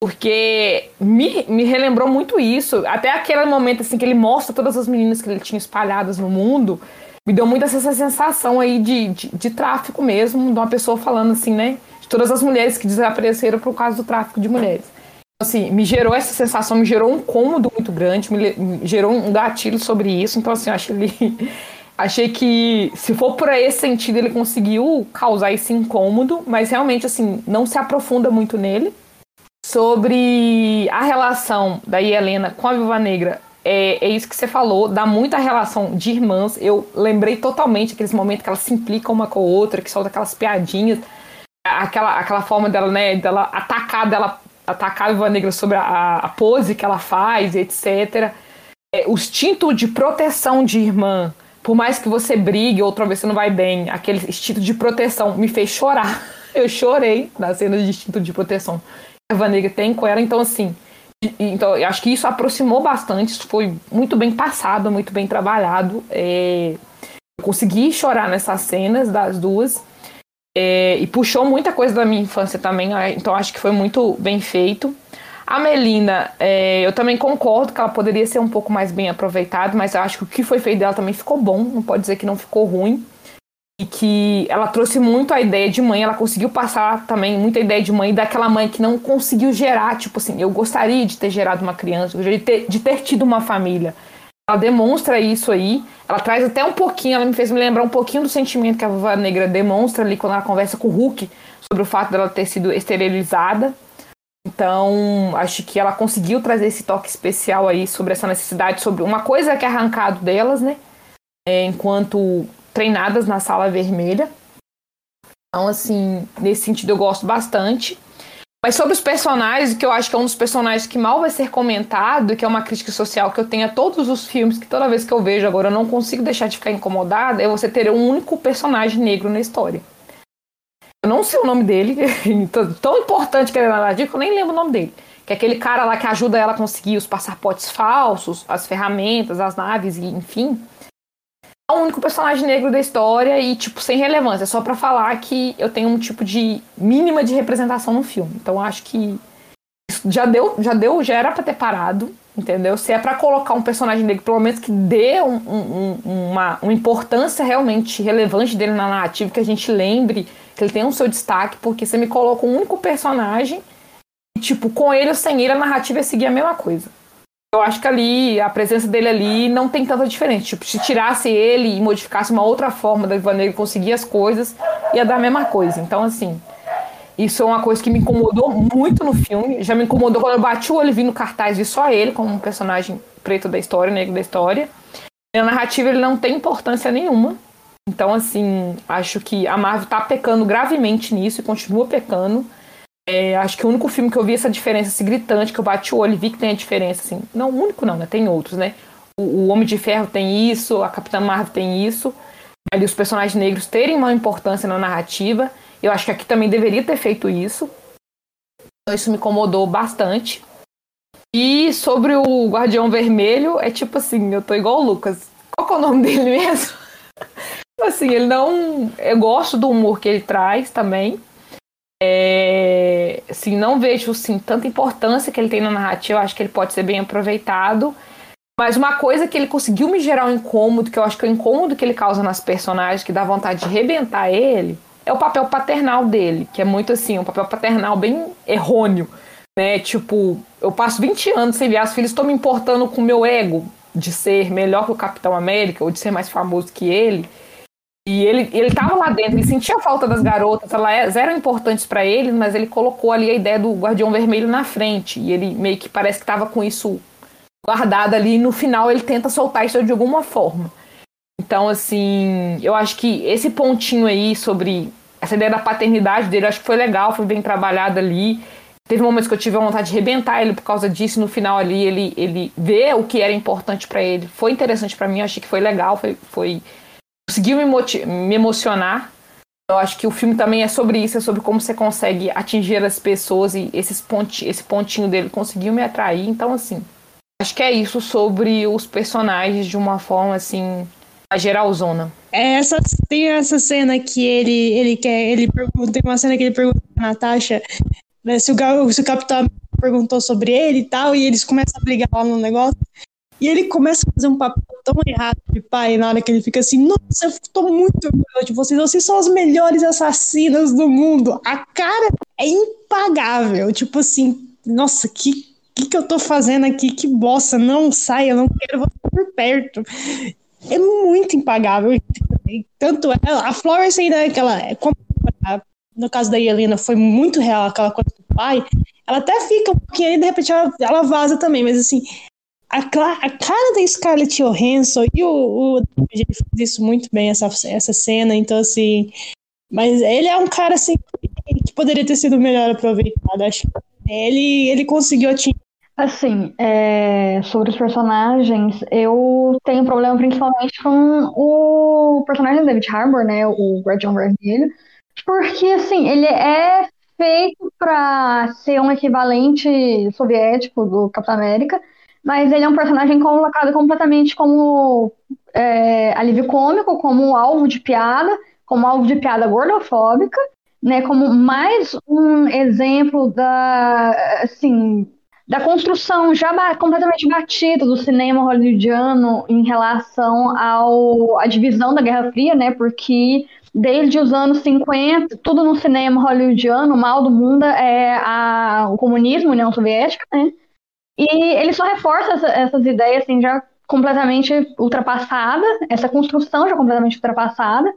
Porque me, me relembrou muito isso. Até aquele momento assim que ele mostra todas as meninas que ele tinha espalhadas no mundo, me deu muito essa sensação aí de, de, de tráfico mesmo, de uma pessoa falando assim, né? De todas as mulheres que desapareceram por causa do tráfico de mulheres assim, me gerou essa sensação, me gerou um cômodo muito grande, me, me gerou um gatilho sobre isso. Então, assim, acho ele. Achei que, se for por esse sentido, ele conseguiu causar esse incômodo, mas realmente, assim, não se aprofunda muito nele. Sobre a relação da Helena com a Viúva Negra, é, é, isso que você falou, dá muita relação de irmãs. Eu lembrei totalmente aqueles momentos que elas se implicam uma com a outra, que soltam aquelas piadinhas, aquela, aquela forma dela, né, dela atacar, dela atacar a Viúva Negra sobre a, a pose que ela faz, etc. É, o instinto de proteção de irmã, por mais que você brigue, outra vez você não vai bem, aquele instinto de proteção me fez chorar. Eu chorei nas cenas de instinto de proteção que a Viúva Negra tem com ela. Então, assim, então, eu acho que isso aproximou bastante, isso foi muito bem passado, muito bem trabalhado. É, eu consegui chorar nessas cenas das duas. É, e puxou muita coisa da minha infância também, então acho que foi muito bem feito. A Melina, é, eu também concordo que ela poderia ser um pouco mais bem aproveitada, mas acho que o que foi feito dela também ficou bom, não pode dizer que não ficou ruim. E que ela trouxe muito a ideia de mãe, ela conseguiu passar também muita ideia de mãe, daquela mãe que não conseguiu gerar, tipo assim, eu gostaria de ter gerado uma criança, de ter, de ter tido uma família. Ela demonstra isso aí. Ela traz até um pouquinho, ela me fez me lembrar um pouquinho do sentimento que a Viúva Negra demonstra ali quando ela conversa com o Hulk sobre o fato dela ter sido esterilizada. Então, acho que ela conseguiu trazer esse toque especial aí sobre essa necessidade, sobre uma coisa que é arrancado delas, né? É, enquanto treinadas na sala vermelha. Então, assim, nesse sentido eu gosto bastante. Mas sobre os personagens, que eu acho que é um dos personagens que mal vai ser comentado, que é uma crítica social que eu tenho a todos os filmes, que toda vez que eu vejo agora eu não consigo deixar de ficar incomodada, é você ter um único personagem negro na história. Eu não sei o nome dele, tão importante que ele é na que eu nem lembro o nome dele. Que é aquele cara lá que ajuda ela a conseguir os passaportes falsos, as ferramentas, as naves, enfim o único personagem negro da história e, tipo, sem relevância. Só para falar que eu tenho um tipo de mínima de representação no filme. Então acho que já deu, já deu, já era pra ter parado, entendeu? Se é para colocar um personagem negro, pelo menos que dê um, um, uma, uma importância realmente relevante dele na narrativa, que a gente lembre que ele tem um seu destaque, porque você me coloca um único personagem e, tipo, com ele ou sem ele, a narrativa ia seguir a mesma coisa eu acho que ali, a presença dele ali não tem tanta diferença. Tipo, se tirasse ele e modificasse uma outra forma da Ivan conseguir as coisas, ia dar a mesma coisa. Então, assim, isso é uma coisa que me incomodou muito no filme. Já me incomodou quando eu bati o olho e vi no cartaz e só ele como um personagem preto da história, negro da história. Na narrativa ele não tem importância nenhuma. Então, assim, acho que a Marvel tá pecando gravemente nisso e continua pecando. É, acho que o único filme que eu vi essa diferença assim, gritante, que eu bati o olho e vi que tem a diferença, assim. Não, o único não, né? Tem outros, né? O, o Homem de Ferro tem isso, a Capitã Marvel tem isso. Ali os personagens negros terem uma importância na narrativa. Eu acho que aqui também deveria ter feito isso. Então, isso me incomodou bastante. E sobre o Guardião Vermelho, é tipo assim, eu tô igual o Lucas. Qual que é o nome dele mesmo? assim, ele não. Eu gosto do humor que ele traz também. É, assim, não vejo assim, tanta importância que ele tem na narrativa, acho que ele pode ser bem aproveitado. Mas uma coisa que ele conseguiu me gerar um incômodo, que eu acho que é o incômodo que ele causa nas personagens, que dá vontade de rebentar ele, é o papel paternal dele, que é muito assim, um papel paternal bem errôneo. Né? Tipo, eu passo 20 anos sem ver as filhas, estou me importando com o meu ego de ser melhor que o Capitão América, ou de ser mais famoso que ele. E ele, ele tava lá dentro, ele sentia a falta das garotas, elas eram importantes para ele, mas ele colocou ali a ideia do Guardião Vermelho na frente. E ele meio que parece que tava com isso guardado ali, e no final ele tenta soltar isso de alguma forma. Então, assim, eu acho que esse pontinho aí sobre essa ideia da paternidade dele, acho que foi legal, foi bem trabalhado ali. Teve momentos que eu tive a vontade de rebentar ele por causa disso. No final ali, ele, ele vê o que era importante para ele. Foi interessante para mim, achei que foi legal, foi, foi conseguiu me, me emocionar. Eu acho que o filme também é sobre isso, é sobre como você consegue atingir as pessoas e esses ponti esse pontinho dele conseguiu me atrair. Então, assim, acho que é isso sobre os personagens de uma forma, assim, a geralzona. É, essa, tem essa cena que ele, ele quer, ele pergunta, tem uma cena que ele pergunta pra Natasha né, se, o, se o Capitão perguntou sobre ele e tal, e eles começam a brigar lá no negócio. E ele começa a fazer um papel tão errado de pai, na hora que ele fica assim, nossa, eu tô muito orgulhoso de vocês, vocês são as melhores assassinas do mundo. A cara é impagável, tipo assim, nossa, que que, que eu tô fazendo aqui? Que bosta, não sai, eu não quero você por perto. É muito impagável. Tanto ela, a Florence ainda, é aquela, como, no caso da Helena, foi muito real aquela coisa do pai, ela até fica um pouquinho aí, de repente ela, ela vaza também, mas assim, a, a cara da Scarlett Johansson e o, o ele fez isso muito bem, essa, essa cena, então assim. Mas ele é um cara assim que poderia ter sido melhor aproveitado. Acho que ele, ele conseguiu atingir. Assim, é, sobre os personagens, eu tenho problema principalmente com o personagem David Harbour, né? O Guardião Vermelho. Porque, assim, ele é feito para ser um equivalente soviético do Capitão América mas ele é um personagem colocado completamente como é, alívio cômico, como alvo de piada, como alvo de piada gordofóbica, né, como mais um exemplo da, assim, da construção já completamente batida do cinema hollywoodiano em relação ao, à divisão da Guerra Fria, né, porque desde os anos 50, tudo no cinema hollywoodiano, o mal do mundo é a, o comunismo, a União Soviética, né, e ele só reforça essa, essas ideias assim, já completamente ultrapassadas, essa construção já completamente ultrapassada.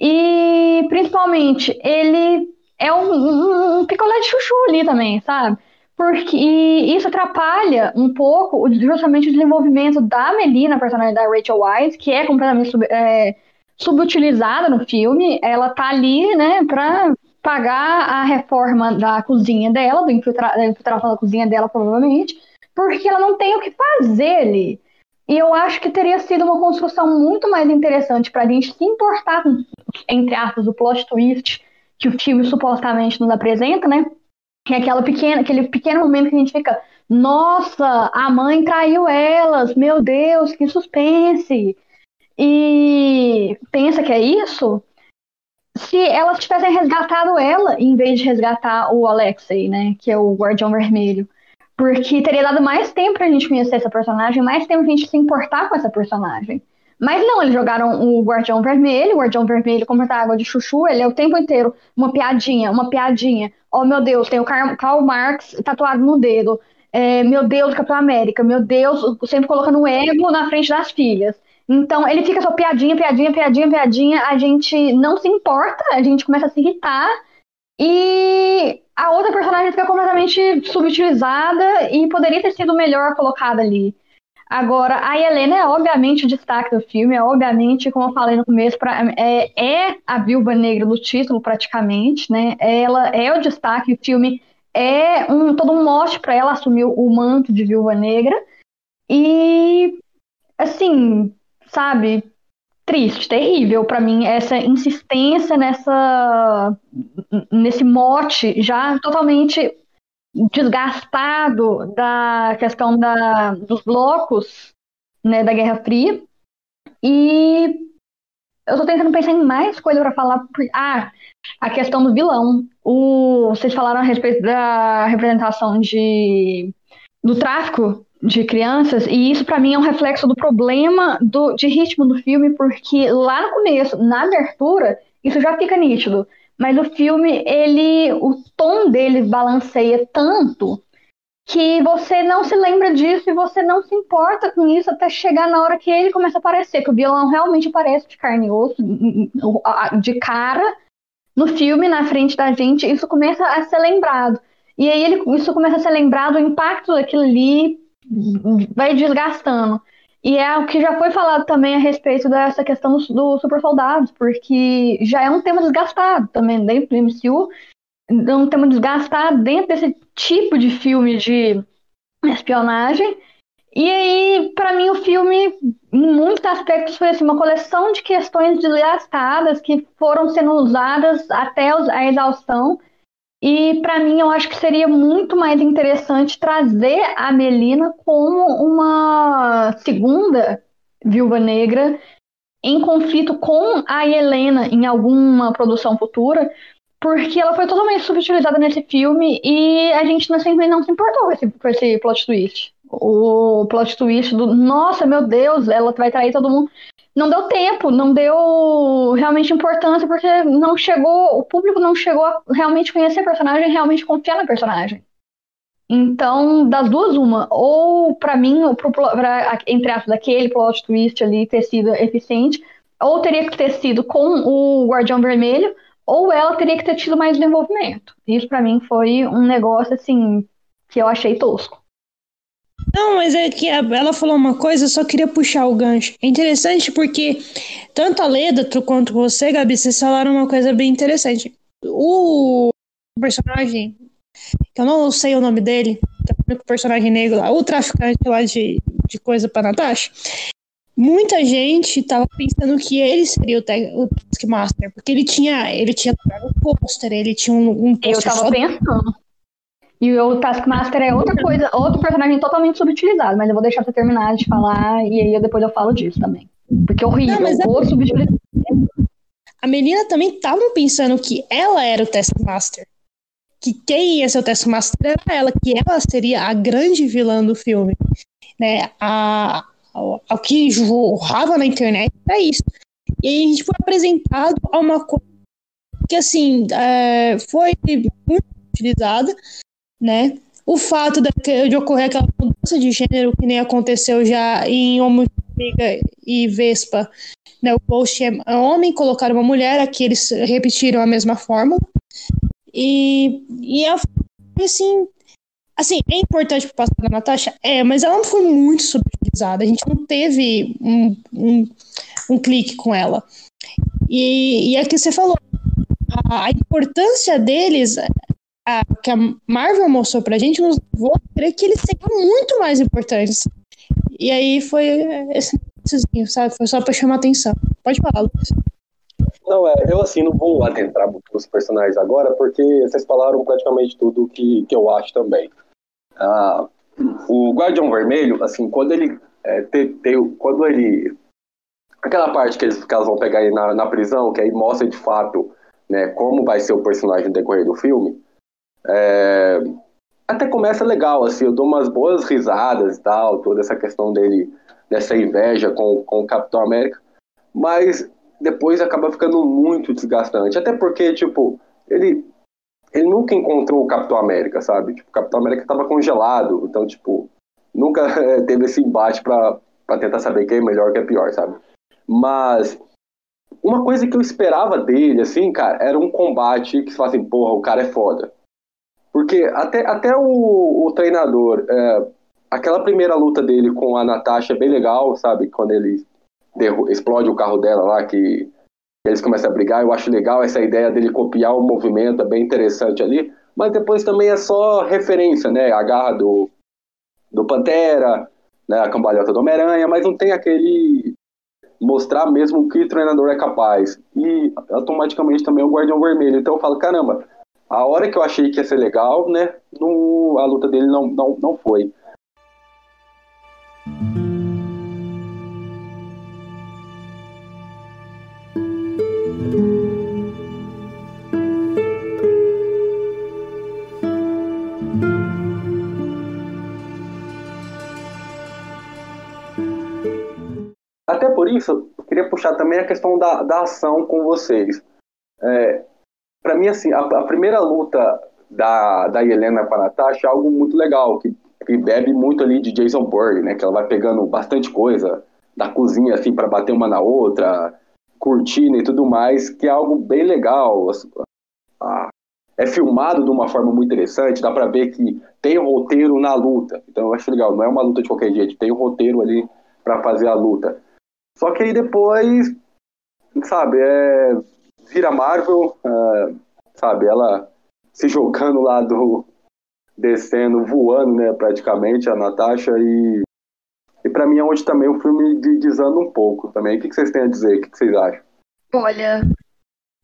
E principalmente, ele é um, um, picolé de chuchu ali também, sabe? Porque isso atrapalha um pouco justamente o desenvolvimento da Melina, a personagem da Rachel Weisz, que é completamente sub, é, subutilizada no filme. Ela tá ali, né, pra pagar a reforma da cozinha dela, do infiltra, da infiltração da cozinha dela, provavelmente, porque ela não tem o que fazer ali. E eu acho que teria sido uma construção muito mais interessante para a gente se importar com, entre aspas, o plot twist que o filme supostamente nos apresenta, né? Que é aquela pequena, aquele pequeno momento que a gente fica, nossa, a mãe traiu elas, meu Deus, que suspense. E pensa que é isso, se elas tivessem resgatado ela, em vez de resgatar o Alexei, né? Que é o Guardião Vermelho. Porque teria dado mais tempo pra gente conhecer essa personagem, mais tempo pra gente se importar com essa personagem. Mas não, eles jogaram o Guardião Vermelho, o Guardião Vermelho, como tá água de chuchu, ele é o tempo inteiro uma piadinha, uma piadinha. Oh, meu Deus, tem o Karl Marx tatuado no dedo. É, meu Deus, Capitão América, meu Deus, sempre colocando o ego na frente das filhas. Então, ele fica só piadinha, piadinha, piadinha, piadinha, a gente não se importa, a gente começa a se irritar, e a outra personagem fica completamente subutilizada e poderia ter sido melhor colocada ali. Agora, a Helena é obviamente o destaque do filme, é obviamente, como eu falei no começo, pra, é, é a viúva negra do título, praticamente, né? Ela é o destaque, o filme é um, todo um mote para ela assumir o manto de viúva negra. E, assim, sabe, triste, terrível para mim essa insistência nessa nesse mote já totalmente desgastado da questão da, dos blocos né, da Guerra Fria. E eu estou tentando pensar em mais coisa para falar. Ah, a questão do vilão. O, vocês falaram a respeito da representação de, do tráfico de crianças, e isso para mim é um reflexo do problema do, de ritmo do filme, porque lá no começo, na abertura, isso já fica nítido. Mas o filme, ele, o tom dele balanceia tanto que você não se lembra disso e você não se importa com isso até chegar na hora que ele começa a aparecer, que o vilão realmente aparece de carne e osso, de cara no filme, na frente da gente, isso começa a ser lembrado. E aí ele, isso começa a ser lembrado, o impacto daquilo ali vai desgastando. E é o que já foi falado também a respeito dessa questão dos do super soldados, porque já é um tema desgastado também dentro do MCU, é um tema desgastado dentro desse tipo de filme de espionagem. E aí, para mim, o filme, em muitos aspectos, foi assim, uma coleção de questões desgastadas que foram sendo usadas até a exaustão e para mim eu acho que seria muito mais interessante trazer a Melina como uma segunda viúva negra em conflito com a Helena em alguma produção futura, porque ela foi totalmente subutilizada nesse filme e a gente simplesmente não se importou com esse, com esse plot twist. O plot twist do nossa, meu Deus, ela vai trair todo mundo não deu tempo, não deu realmente importância, porque não chegou, o público não chegou a realmente conhecer a personagem, realmente confiar na personagem. Então, das duas, uma. Ou, para mim, pro, pra, entre aspas, aquele plot twist ali ter sido eficiente, ou teria que ter sido com o Guardião Vermelho, ou ela teria que ter tido mais desenvolvimento. Isso, para mim, foi um negócio, assim, que eu achei tosco. Não, mas é que ela falou uma coisa, eu só queria puxar o gancho. É interessante porque tanto a Leda quanto você, Gabi, vocês falaram uma coisa bem interessante. O personagem, que eu não sei o nome dele, que é o único personagem negro lá, o traficante lá de, de coisa pra Natasha, muita gente tava pensando que ele seria o, o Taskmaster, porque ele tinha, ele tinha o pôster, ele tinha um, um pôster. Eu tava pensando. E o Taskmaster é outra coisa, outro personagem totalmente subutilizado, mas eu vou deixar você terminar de falar e aí eu, depois eu falo disso também. Porque é horrível, Não, é... subutilizado. A Melina também estava pensando que ela era o Taskmaster. Que quem ia ser o Taskmaster era ela, que ela seria a grande vilã do filme. Né? A, o que jorrava na internet é isso. E aí a gente foi apresentado a uma coisa que, assim, é, foi muito utilizada, né? O fato de, de ocorrer aquela mudança de gênero que nem aconteceu já em Homem-Formiga e Vespa, né? O Ghost é homem, colocaram uma mulher, aqui eles repetiram a mesma fórmula. E, e a, assim, assim, é importante para passar da Natasha? É, mas ela não foi muito subutilizada. A gente não teve um, um, um clique com ela. E, e é que você falou, a, a importância deles a, que a Marvel mostrou pra gente nos levou a crer que eles seriam muito mais importantes. E aí foi esse, sabe? Foi só pra chamar atenção. Pode falar, Lucas. Não, é, eu assim não vou adentrar muito nos personagens agora, porque vocês falaram praticamente tudo que, que eu acho também. Ah, o Guardião Vermelho, assim, quando ele é, te, te, quando ele aquela parte que eles, que elas vão pegar aí na, na prisão, que aí mostra de fato né, como vai ser o personagem no decorrer do filme, é, até começa legal, assim, eu dou umas boas risadas e tal, toda essa questão dele, dessa inveja com, com o Capitão América, mas depois acaba ficando muito desgastante, até porque, tipo, ele, ele nunca encontrou o Capitão América, sabe? Tipo, o Capitão América estava congelado, então, tipo, nunca teve esse embate para tentar saber quem é melhor, quem é pior, sabe? Mas uma coisa que eu esperava dele, assim, cara, era um combate que você fala assim, porra, o cara é foda. Porque até, até o, o treinador, é, aquela primeira luta dele com a Natasha é bem legal, sabe? Quando ele explode o carro dela lá, que eles começam a brigar. Eu acho legal essa ideia dele copiar o movimento, é bem interessante ali. Mas depois também é só referência, né? A garra do, do Pantera, né? a cambalhota do Homem-Aranha, mas não tem aquele mostrar mesmo o que o treinador é capaz. E automaticamente também é o Guardião Vermelho. Então eu falo, caramba, a hora que eu achei que ia ser legal, né? No, a luta dele não, não, não foi. Até por isso, eu queria puxar também a questão da, da ação com vocês. É, para mim, assim, a, a, primeira luta da, da Helena com a Natasha é algo muito legal, que, que bebe muito ali de Jason Bourne, né? Que ela vai pegando bastante coisa da cozinha, assim, para bater uma na outra, cortina e tudo mais, que é algo bem legal. É filmado de uma forma muito interessante, dá para ver que tem roteiro na luta. Então eu acho legal, não é uma luta de qualquer jeito, tem um roteiro ali para fazer a luta. Só que aí depois, sabe, é, vira Marvel, é, sabe, ela se jogando lá do. descendo, voando, né, praticamente, a Natasha, e. E pra mim é onde também o filme desanda um pouco também. O que, que vocês têm a dizer? O que, que vocês acham? Olha,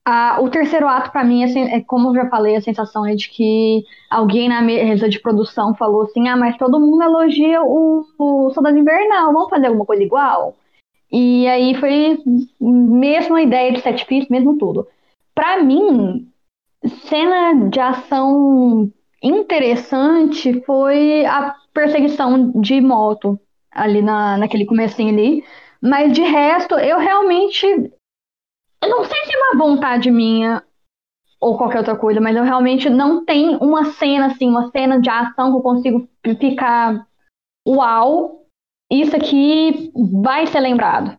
a, o terceiro ato, para mim, assim, é como eu já falei, a sensação é de que alguém na mesa de produção falou assim: ah, mas todo mundo elogia o, o Soldado Invernal, vamos fazer alguma coisa igual? E aí foi mesmo a ideia de set piece, mesmo tudo. Para mim, cena de ação interessante foi a perseguição de moto ali na, naquele comecinho ali. Mas de resto, eu realmente. Eu não sei se é uma vontade minha ou qualquer outra coisa, mas eu realmente não tenho uma cena assim, uma cena de ação que eu consigo ficar. Uau! Isso aqui vai ser lembrado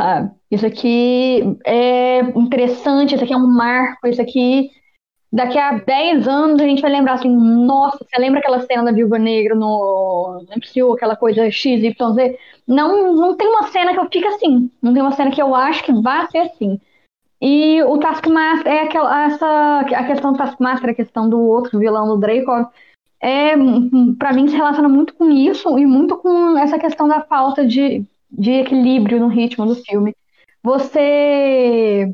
sabe? Isso aqui é interessante, isso aqui é um marco, isso aqui. Daqui a 10 anos a gente vai lembrar assim, nossa, você lembra aquela cena da Viúva Negra no MCU, aquela coisa XYZ? Não, não tem uma cena que eu fique assim. Não tem uma cena que eu acho que vai ser assim. E o Taskmaster é aquela, essa, a questão do Taskmaster, a questão do outro vilão do Dracov, é, para mim se relaciona muito com isso e muito com essa questão da falta de, de equilíbrio no ritmo do filme. Você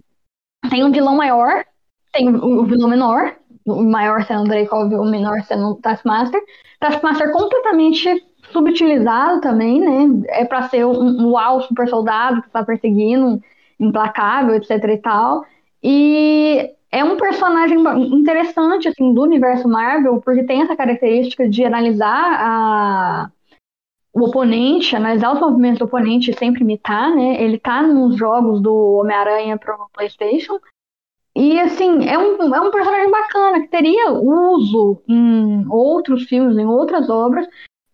tem um vilão maior, tem o vilão menor, o maior sendo Dracov, o menor sendo o Taskmaster. Taskmaster completamente subutilizado também, né? É para ser um, um uau super soldado que está perseguindo, implacável, etc e tal. E é um personagem interessante assim do universo Marvel porque tem essa característica de analisar a o oponente, analisar os movimentos do oponente e sempre imitar, né? Ele tá nos jogos do Homem-Aranha pro PlayStation. E, assim, é um, é um personagem bacana, que teria uso em outros filmes, em outras obras.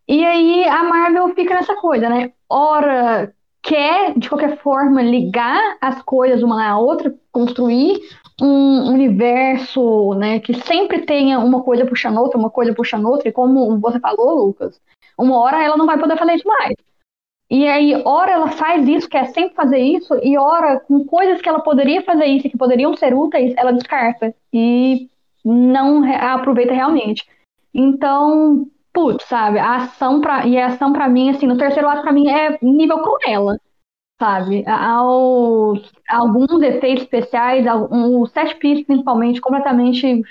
E aí a Marvel fica nessa coisa, né? Ora, quer, de qualquer forma, ligar as coisas uma à outra, construir um universo, né, que sempre tenha uma coisa puxando outra, uma coisa puxando outra, e como você falou, Lucas, uma hora ela não vai poder fazer isso mais. E aí, hora ela faz isso, quer sempre fazer isso, e hora, com coisas que ela poderia fazer isso, que poderiam ser úteis, ela descarta. E não aproveita realmente. Então, putz, sabe, a ação pra, e a ação pra mim, assim, no terceiro ato pra mim é nível cruela, sabe? Alguns efeitos especiais, o set piece principalmente, completamente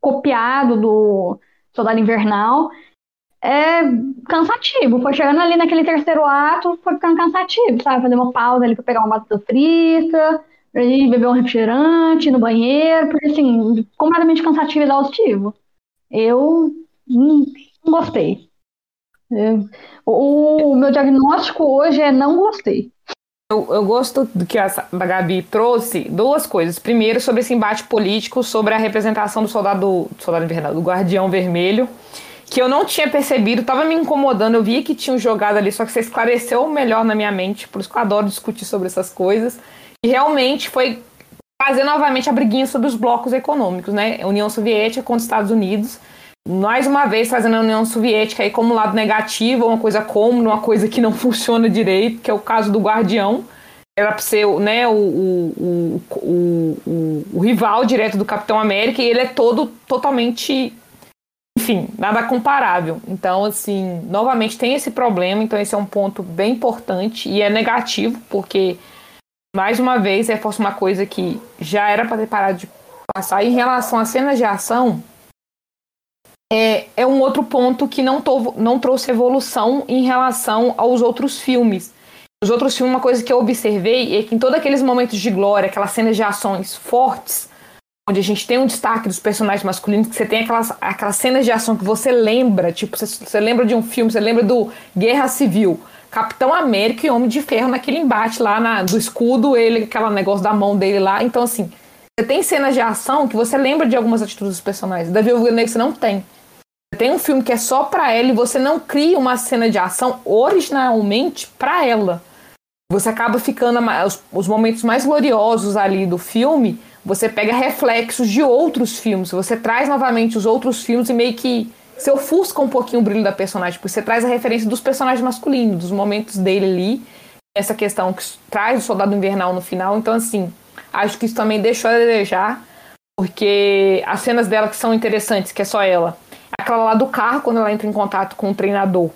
copiado do Soldado Invernal, é cansativo. Foi chegando ali naquele terceiro ato, foi ficando cansativo, sabe? Fazer uma pausa ali pra pegar uma batata frita, pra ir beber um refrigerante no banheiro, porque assim, completamente cansativo e exaustivo. Eu não gostei. O, meu diagnóstico hoje é não gostei. Eu, eu, gosto do que a, Gabi trouxe duas coisas. Primeiro, sobre esse embate político, sobre a representação do soldado, do soldado invernal, do Guardião Vermelho que eu não tinha percebido, tava me incomodando, eu via que tinha um jogado ali, só que você esclareceu melhor na minha mente, por isso que eu adoro discutir sobre essas coisas. E realmente foi fazer novamente a briguinha sobre os blocos econômicos, né? União Soviética contra Estados Unidos. Mais uma vez trazendo a União Soviética aí como lado negativo, uma coisa como, uma coisa que não funciona direito, que é o caso do Guardião. Era para ser né, o, o, o, o, rival direto do Capitão América e ele é todo totalmente enfim, nada comparável. Então, assim, novamente tem esse problema, então esse é um ponto bem importante e é negativo, porque, mais uma vez, reforça uma coisa que já era para ter parado de passar. Em relação às cenas de ação, é, é um outro ponto que não, não trouxe evolução em relação aos outros filmes. Os outros filmes, uma coisa que eu observei é que em todos aqueles momentos de glória, aquelas cenas de ações fortes, onde a gente tem um destaque dos personagens masculinos, que você tem aquelas, aquelas cenas de ação que você lembra, tipo, você, você lembra de um filme, você lembra do Guerra Civil, Capitão América e Homem de Ferro naquele embate lá na, do escudo, ele, aquele negócio da mão dele lá. Então, assim, você tem cenas de ação que você lembra de algumas atitudes dos personagens. Da Viúva Negra você não tem. Tem um filme que é só pra ela e você não cria uma cena de ação originalmente pra ela. Você acaba ficando os, os momentos mais gloriosos ali do filme você pega reflexos de outros filmes, você traz novamente os outros filmes e meio que se ofusca um pouquinho o brilho da personagem, porque você traz a referência dos personagens masculinos, dos momentos dele ali, essa questão que traz o Soldado Invernal no final. Então, assim, acho que isso também deixou a desejar, porque as cenas dela que são interessantes, que é só ela, aquela lá do carro, quando ela entra em contato com o treinador,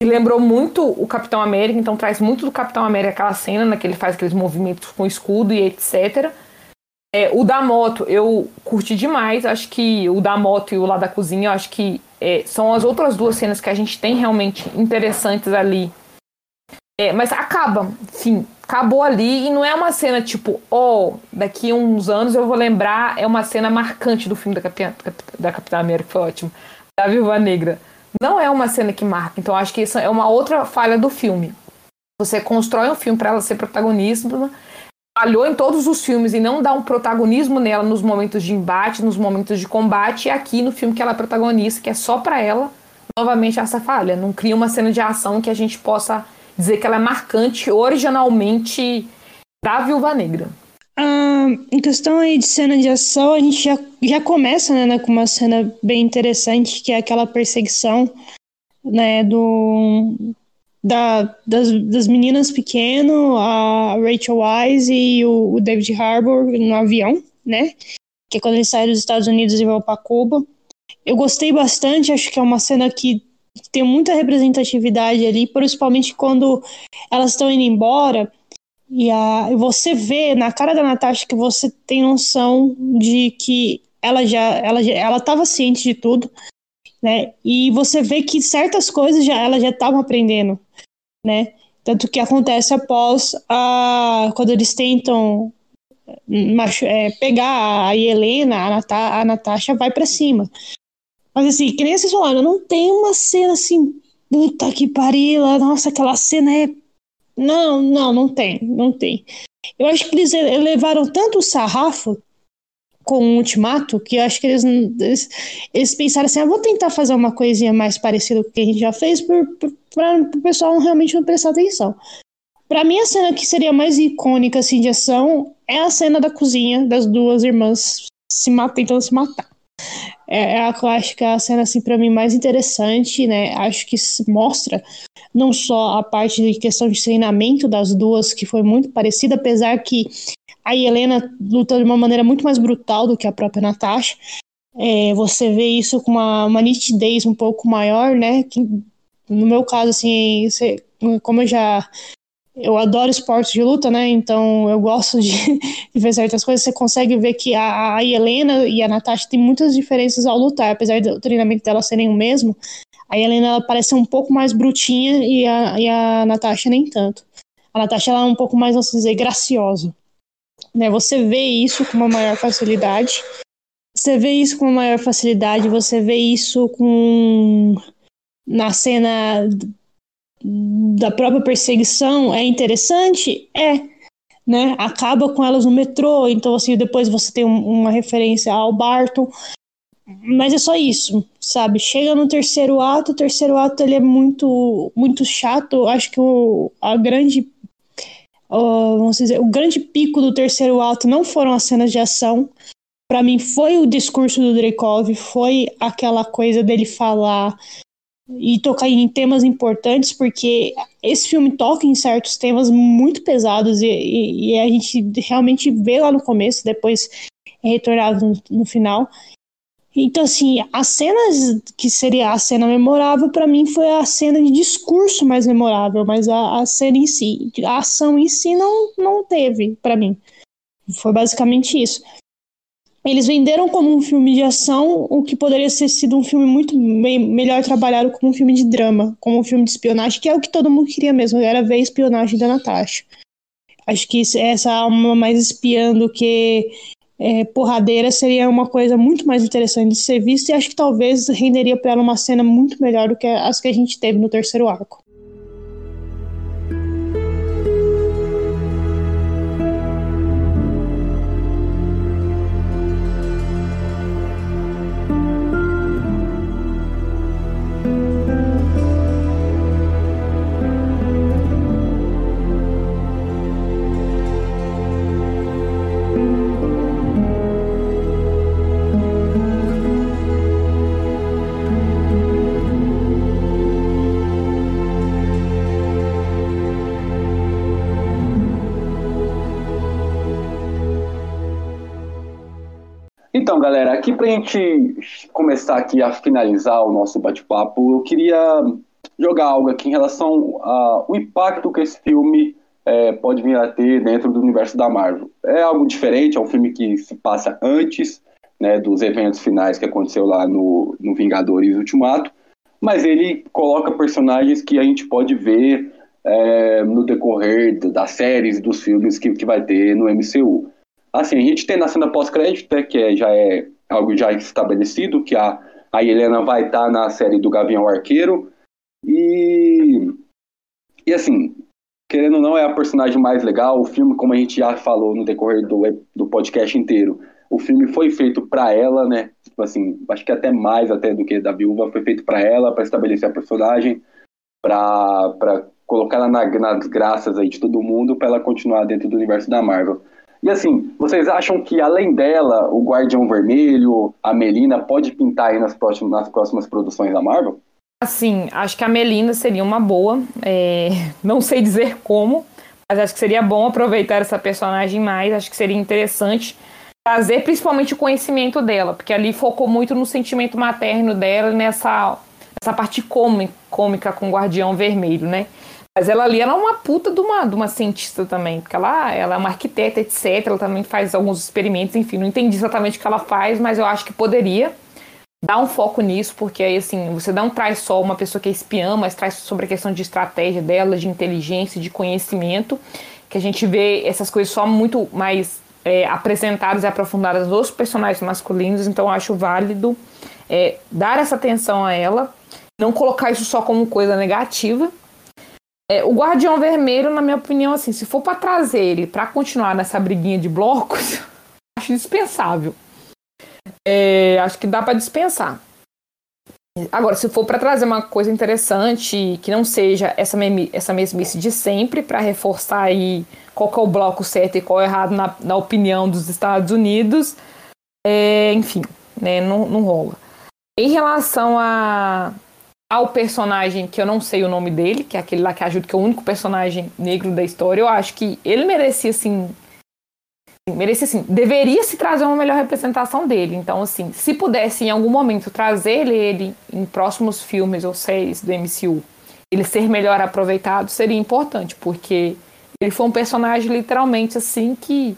que lembrou muito o Capitão América, então traz muito do Capitão América aquela cena, né, que ele faz aqueles movimentos com escudo e etc. É, o da moto eu curti demais. Acho que o da moto e o lá da cozinha, acho que é, são as outras duas cenas que a gente tem realmente interessantes ali. É, mas acaba, enfim, acabou ali e não é uma cena tipo, ó, oh, daqui uns anos eu vou lembrar, é uma cena marcante do filme da Capitã, da Capitã América, foi ótimo, da Viúva Negra. Não é uma cena que marca, então acho que isso é uma outra falha do filme. Você constrói um filme para ela ser protagonista, falhou em todos os filmes e não dá um protagonismo nela nos momentos de embate, nos momentos de combate, e aqui no filme que ela é protagonista, que é só para ela, novamente essa falha. Não cria uma cena de ação que a gente possa dizer que ela é marcante originalmente da Viúva Negra. Ah, em questão aí de cena de ação, a gente já, já começa né, com uma cena bem interessante, que é aquela perseguição né, do, da, das, das meninas pequeno, a Rachel Wise e o, o David Harbour no avião, né? Que é quando eles saem dos Estados Unidos e vão para Cuba. Eu gostei bastante, acho que é uma cena que tem muita representatividade ali, principalmente quando elas estão indo embora e a, você vê na cara da Natasha que você tem noção de que ela já ela ela estava ciente de tudo, né? E você vê que certas coisas já ela já estava aprendendo, né? Tanto que acontece após a quando eles tentam é, pegar a Helena, a, Nata, a Natasha vai para cima. Mas assim, que nem vocês falaram, não tem uma cena assim, puta que pariu, nossa, aquela cena é. Não, não, não tem, não tem. Eu acho que eles levaram tanto o sarrafo com o Ultimato, que eu acho que eles, eles, eles pensaram assim, ah, vou tentar fazer uma coisinha mais parecida com o que a gente já fez para o pessoal realmente não prestar atenção. Para mim, a cena que seria mais icônica assim, de ação é a cena da cozinha das duas irmãs se matando, tentando se matar. É, é a, acho que é a cena assim, para mim mais interessante, né? Acho que mostra não só a parte de questão de treinamento das duas, que foi muito parecida, apesar que a Helena luta de uma maneira muito mais brutal do que a própria Natasha. É, você vê isso com uma, uma, nitidez um pouco maior, né? Que, no meu caso, assim, você, como eu já eu adoro esportes de luta, né? Então eu gosto de, de, ver certas coisas. Você consegue ver que a, a Helena e a Natasha têm muitas diferenças ao lutar, apesar do treinamento delas serem o mesmo. A Helena ela parece um pouco mais brutinha e a, e a Natasha nem tanto. A Natasha ela é um pouco mais, vamos dizer, graciosa. Né? Você vê isso com uma maior facilidade. Você vê isso com uma maior facilidade, você vê isso com na cena da própria perseguição é interessante? É, né? Acaba com elas no metrô, então assim, depois você tem um, uma referência ao Barton, mas é só isso, sabe? Chega no terceiro ato, o terceiro ato ele é muito muito chato, acho que o, a grande uh, vamos dizer, o grande pico do terceiro ato não foram as cenas de ação. para mim foi o discurso do Dreykov, foi aquela coisa dele falar e tocar em temas importantes, porque esse filme toca em certos temas muito pesados e, e, e a gente realmente vê lá no começo, depois é retornado no, no final. Então, assim, as cenas que seria a cena memorável, para mim, foi a cena de discurso mais memorável, mas a, a cena em si, a ação em si, não, não teve, para mim. Foi basicamente isso. Eles venderam como um filme de ação o que poderia ter sido um filme muito me melhor trabalhado como um filme de drama, como um filme de espionagem, que é o que todo mundo queria mesmo, era ver a espionagem da Natasha. Acho que essa alma mais espiando que é, porradeira seria uma coisa muito mais interessante de ser vista e acho que talvez renderia para ela uma cena muito melhor do que as que a gente teve no terceiro arco. Aqui para a gente começar aqui a finalizar o nosso bate-papo, eu queria jogar algo aqui em relação ao impacto que esse filme é, pode vir a ter dentro do universo da Marvel. É algo diferente, é um filme que se passa antes né, dos eventos finais que aconteceu lá no, no Vingadores Ultimato, mas ele coloca personagens que a gente pode ver é, no decorrer das séries dos filmes que, que vai ter no MCU. Assim, a gente tem na cena pós-crédito, né, que é, já é algo já estabelecido, que a, a Helena vai estar tá na série do Gavião Arqueiro. E, e assim, querendo ou não, é a personagem mais legal. O filme, como a gente já falou no decorrer do, do podcast inteiro, o filme foi feito para ela, né? Tipo assim, acho que até mais até do que da viúva, foi feito para ela, para estabelecer a personagem, para colocar ela na, nas graças aí de todo mundo, para ela continuar dentro do universo da Marvel. E assim, vocês acham que além dela, o Guardião Vermelho, a Melina, pode pintar aí nas próximas, nas próximas produções da Marvel? Assim, acho que a Melina seria uma boa. É... Não sei dizer como, mas acho que seria bom aproveitar essa personagem mais. Acho que seria interessante trazer principalmente o conhecimento dela, porque ali focou muito no sentimento materno dela, nessa, nessa parte cômica com o Guardião Vermelho, né? Mas ela ali ela é uma puta de uma, de uma cientista também, porque ela, ela é uma arquiteta, etc. Ela também faz alguns experimentos, enfim, não entendi exatamente o que ela faz, mas eu acho que poderia dar um foco nisso, porque aí, assim, você não traz só uma pessoa que é espiã, mas traz sobre a questão de estratégia dela, de inteligência, de conhecimento, que a gente vê essas coisas só muito mais é, apresentadas e aprofundadas nos personagens masculinos, então eu acho válido é, dar essa atenção a ela, não colocar isso só como coisa negativa, é, o Guardião Vermelho, na minha opinião, assim, se for para trazer ele para continuar nessa briguinha de blocos, acho dispensável. É, acho que dá para dispensar. Agora, se for para trazer uma coisa interessante, que não seja essa, essa mesmice de sempre, para reforçar aí qual é o bloco certo e qual é errado na, na opinião dos Estados Unidos, é, enfim, né, não, não rola. Em relação a, ao personagem que eu não sei o nome dele, que é aquele lá que ajuda, que é o único personagem negro da história, eu acho que ele merecia, assim. Merecia, assim, deveria se trazer uma melhor representação dele. Então, assim, se pudesse em algum momento trazer ele em próximos filmes ou séries do MCU, ele ser melhor aproveitado, seria importante, porque ele foi um personagem literalmente assim que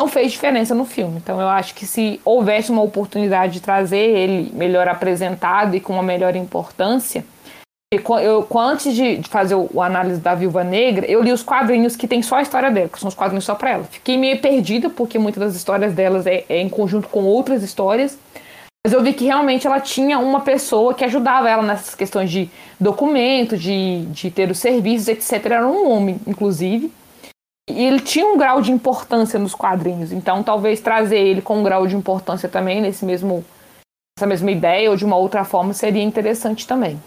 não fez diferença no filme. Então eu acho que se houvesse uma oportunidade de trazer ele melhor apresentado e com uma melhor importância, eu, antes de fazer o análise da Viúva Negra, eu li os quadrinhos que tem só a história dela, que são os quadrinhos só para ela. Fiquei meio perdida, porque muitas das histórias delas é, é, em conjunto com outras histórias. Mas eu vi que realmente ela tinha uma pessoa que ajudava ela nessas questões de documento, de, de ter os serviços, etc. Era um homem, inclusive. E ele tinha um grau de importância nos quadrinhos, então talvez trazer ele com um grau de importância também nesse mesmo essa mesma ideia ou de uma outra forma seria interessante também.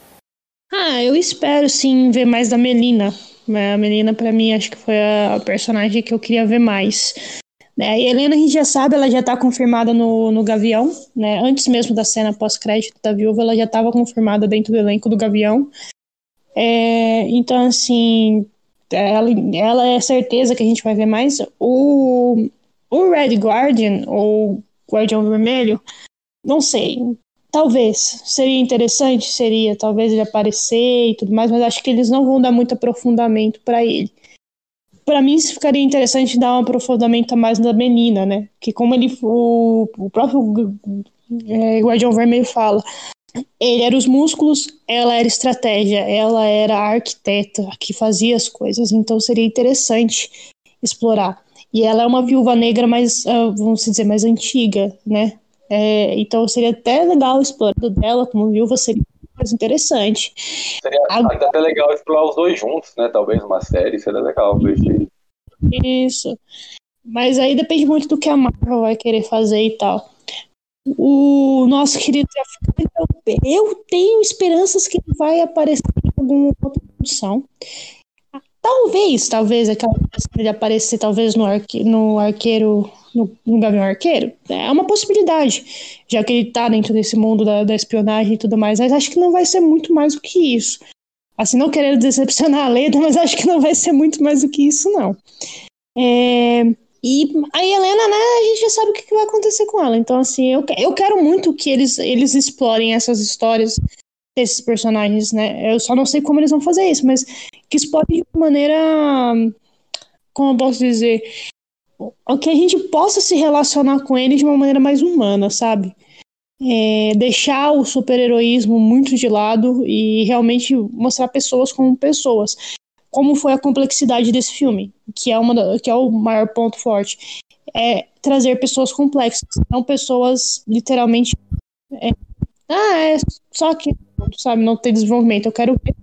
Ah, eu espero sim ver mais da Melina. A Melina para mim acho que foi a personagem que eu queria ver mais. É, a Helena, a gente já sabe, ela já está confirmada no, no Gavião, né? Antes mesmo da cena pós-crédito da Viúva, ela já estava confirmada dentro do elenco do Gavião. É, então, assim, ela, ela é certeza que a gente vai ver mais. O, o Red Guardian, ou Guardião Vermelho, não sei. Talvez. Seria interessante? Seria. Talvez ele aparecer e tudo mais, mas acho que eles não vão dar muito aprofundamento para ele. Para mim, ficaria interessante dar um aprofundamento a mais da menina, né? Que como ele, o, o próprio é, Guardião Vermelho fala, ele era os músculos, ela era estratégia, ela era a arquiteta que fazia as coisas, então seria interessante explorar. E ela é uma viúva negra mais, uh, vamos dizer, mais antiga, né? É, então seria até legal explorar dela como viúva, seria mais interessante. Seria Agora... até legal explorar os dois juntos, né? Talvez uma série, seria legal Isso. Mas aí depende muito do que a Marvel vai querer fazer e tal. O nosso querido eu tenho esperanças que ele vai aparecer em alguma outra produção. Talvez, talvez aquela ele aparecer talvez no, no arqueiro, no, no Gavião Arqueiro. É uma possibilidade, já que ele tá dentro desse mundo da, da espionagem e tudo mais. Mas acho que não vai ser muito mais do que isso. Assim, não querendo decepcionar a Leda, mas acho que não vai ser muito mais do que isso, não. É, e a Helena, né, a gente já sabe o que vai acontecer com ela. Então, assim, eu, eu quero muito que eles, eles explorem essas histórias desses personagens, né? Eu só não sei como eles vão fazer isso, mas que explorem de maneira. Como eu posso dizer? Que a gente possa se relacionar com eles de uma maneira mais humana, sabe? É, deixar o super-heroísmo muito de lado e realmente mostrar pessoas como pessoas como foi a complexidade desse filme, que é, uma que é o maior ponto forte. É trazer pessoas complexas, não pessoas literalmente. É, ah, é só que, sabe, não tem desenvolvimento. Eu quero ver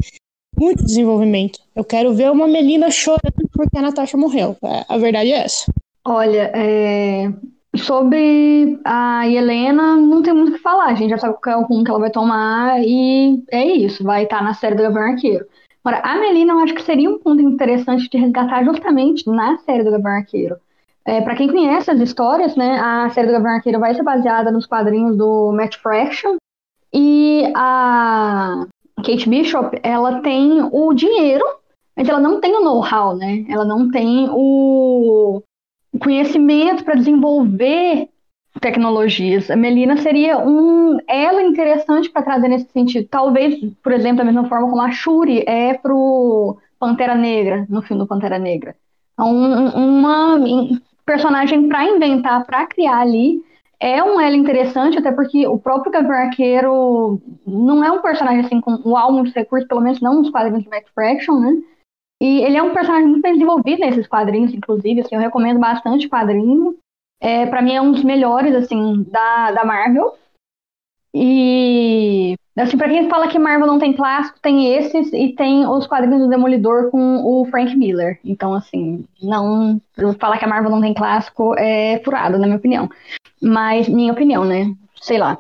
muito desenvolvimento. Eu quero ver uma menina chorando porque a Natasha morreu. É, a verdade é essa. Olha, é... sobre a Helena, não tem muito o que falar. A gente já sabe qual é o rumo que ela vai tomar e é isso. Vai estar na série do Gavião Arqueiro. A Melina eu acho que seria um ponto interessante de resgatar justamente na série do Gavião Arqueiro. É, para quem conhece as histórias, né, a série do Gavião Arqueiro vai ser baseada nos quadrinhos do Matt Fraction e a Kate Bishop, ela tem o dinheiro, mas ela não tem o know-how, né? Ela não tem o conhecimento para desenvolver tecnologias. A Melina seria um ela interessante para trazer nesse sentido. Talvez, por exemplo, da mesma forma como a Shuri é pro Pantera Negra, no filme do Pantera Negra. Então, um, uma personagem para inventar, para criar ali. É um ela interessante, até porque o próprio Gabriel Arqueiro não é um personagem assim com uau, muitos recursos, pelo menos não nos quadrinhos de Max Fraction, né? E ele é um personagem muito bem desenvolvido nesses quadrinhos, inclusive, assim, eu recomendo bastante quadrinho. É, para mim é um dos melhores, assim, da, da Marvel. E, assim, pra quem fala que Marvel não tem clássico, tem esses e tem os quadrinhos do Demolidor com o Frank Miller. Então, assim, não. Falar que a Marvel não tem clássico é furado, na minha opinião. Mas, minha opinião, né? Sei lá.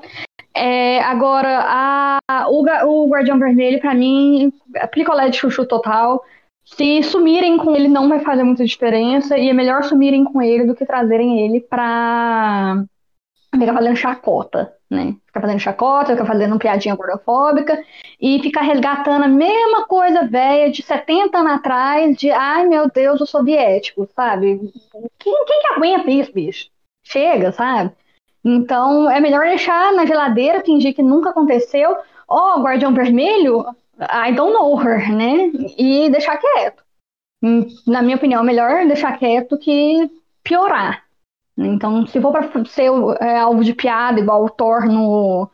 É, agora, a, o, o Guardião Vermelho, para mim, é picolé de chuchu total. Se sumirem com ele não vai fazer muita diferença e é melhor sumirem com ele do que trazerem ele pra ficar fazendo chacota, né? Ficar fazendo chacota, ficar fazendo piadinha gordofóbica e ficar resgatando a mesma coisa velha de 70 anos atrás de ai meu Deus, os soviéticos, sabe? Quem, quem que aguenta isso, bicho? Chega, sabe? Então é melhor deixar na geladeira, fingir que nunca aconteceu. Ó, oh, Guardião Vermelho, I don't know her, né? E deixar quieto. Hum, na minha opinião, é melhor deixar quieto que piorar. Então, se for para ser é, alvo de piada, igual o Thor no,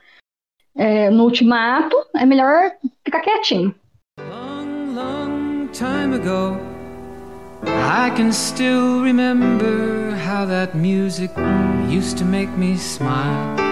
é, no Ultimato, é melhor ficar quietinho. Long, long time ago, I can still remember how that music used to make me smile.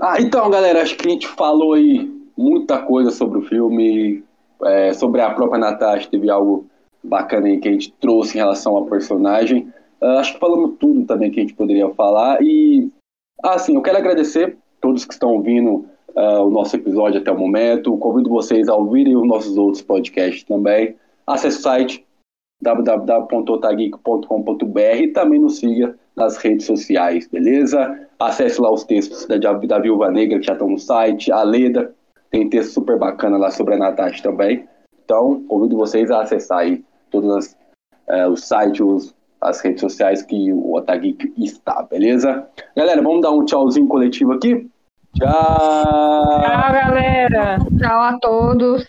Ah, então, galera, acho que a gente falou aí muita coisa sobre o filme, é, sobre a própria Natasha, teve algo bacana aí que a gente trouxe em relação ao personagem. Uh, acho que falamos tudo também que a gente poderia falar. E, assim, eu quero agradecer todos que estão ouvindo uh, o nosso episódio até o momento. Convido vocês a ouvirem os nossos outros podcasts também. Acesse o site www.otageek.com.br e também nos siga nas redes sociais, beleza? Acesse lá os textos da, da Viúva Negra que já estão no site, a Leda, tem texto super bacana lá sobre a Natasha também. Então, convido vocês a acessar aí todos uh, os sites, os, as redes sociais que o Otageek está, beleza? Galera, vamos dar um tchauzinho coletivo aqui? Tchau! Tchau, galera! Tchau a todos.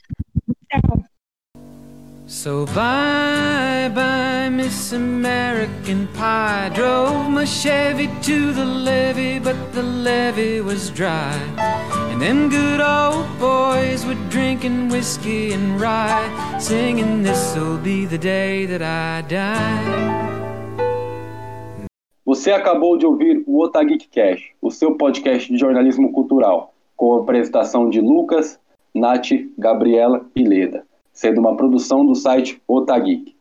So bye bye, Miss American Pie. Drove my Chevy to the levee, but the levee was dry. And them good old boys were drinking whiskey and rye, singing, This'll be the day that I die. Você acabou de ouvir o Otageek Cash, o seu podcast de jornalismo cultural, com a apresentação de Lucas, Nath, Gabriela e Leda, sendo uma produção do site Otageek.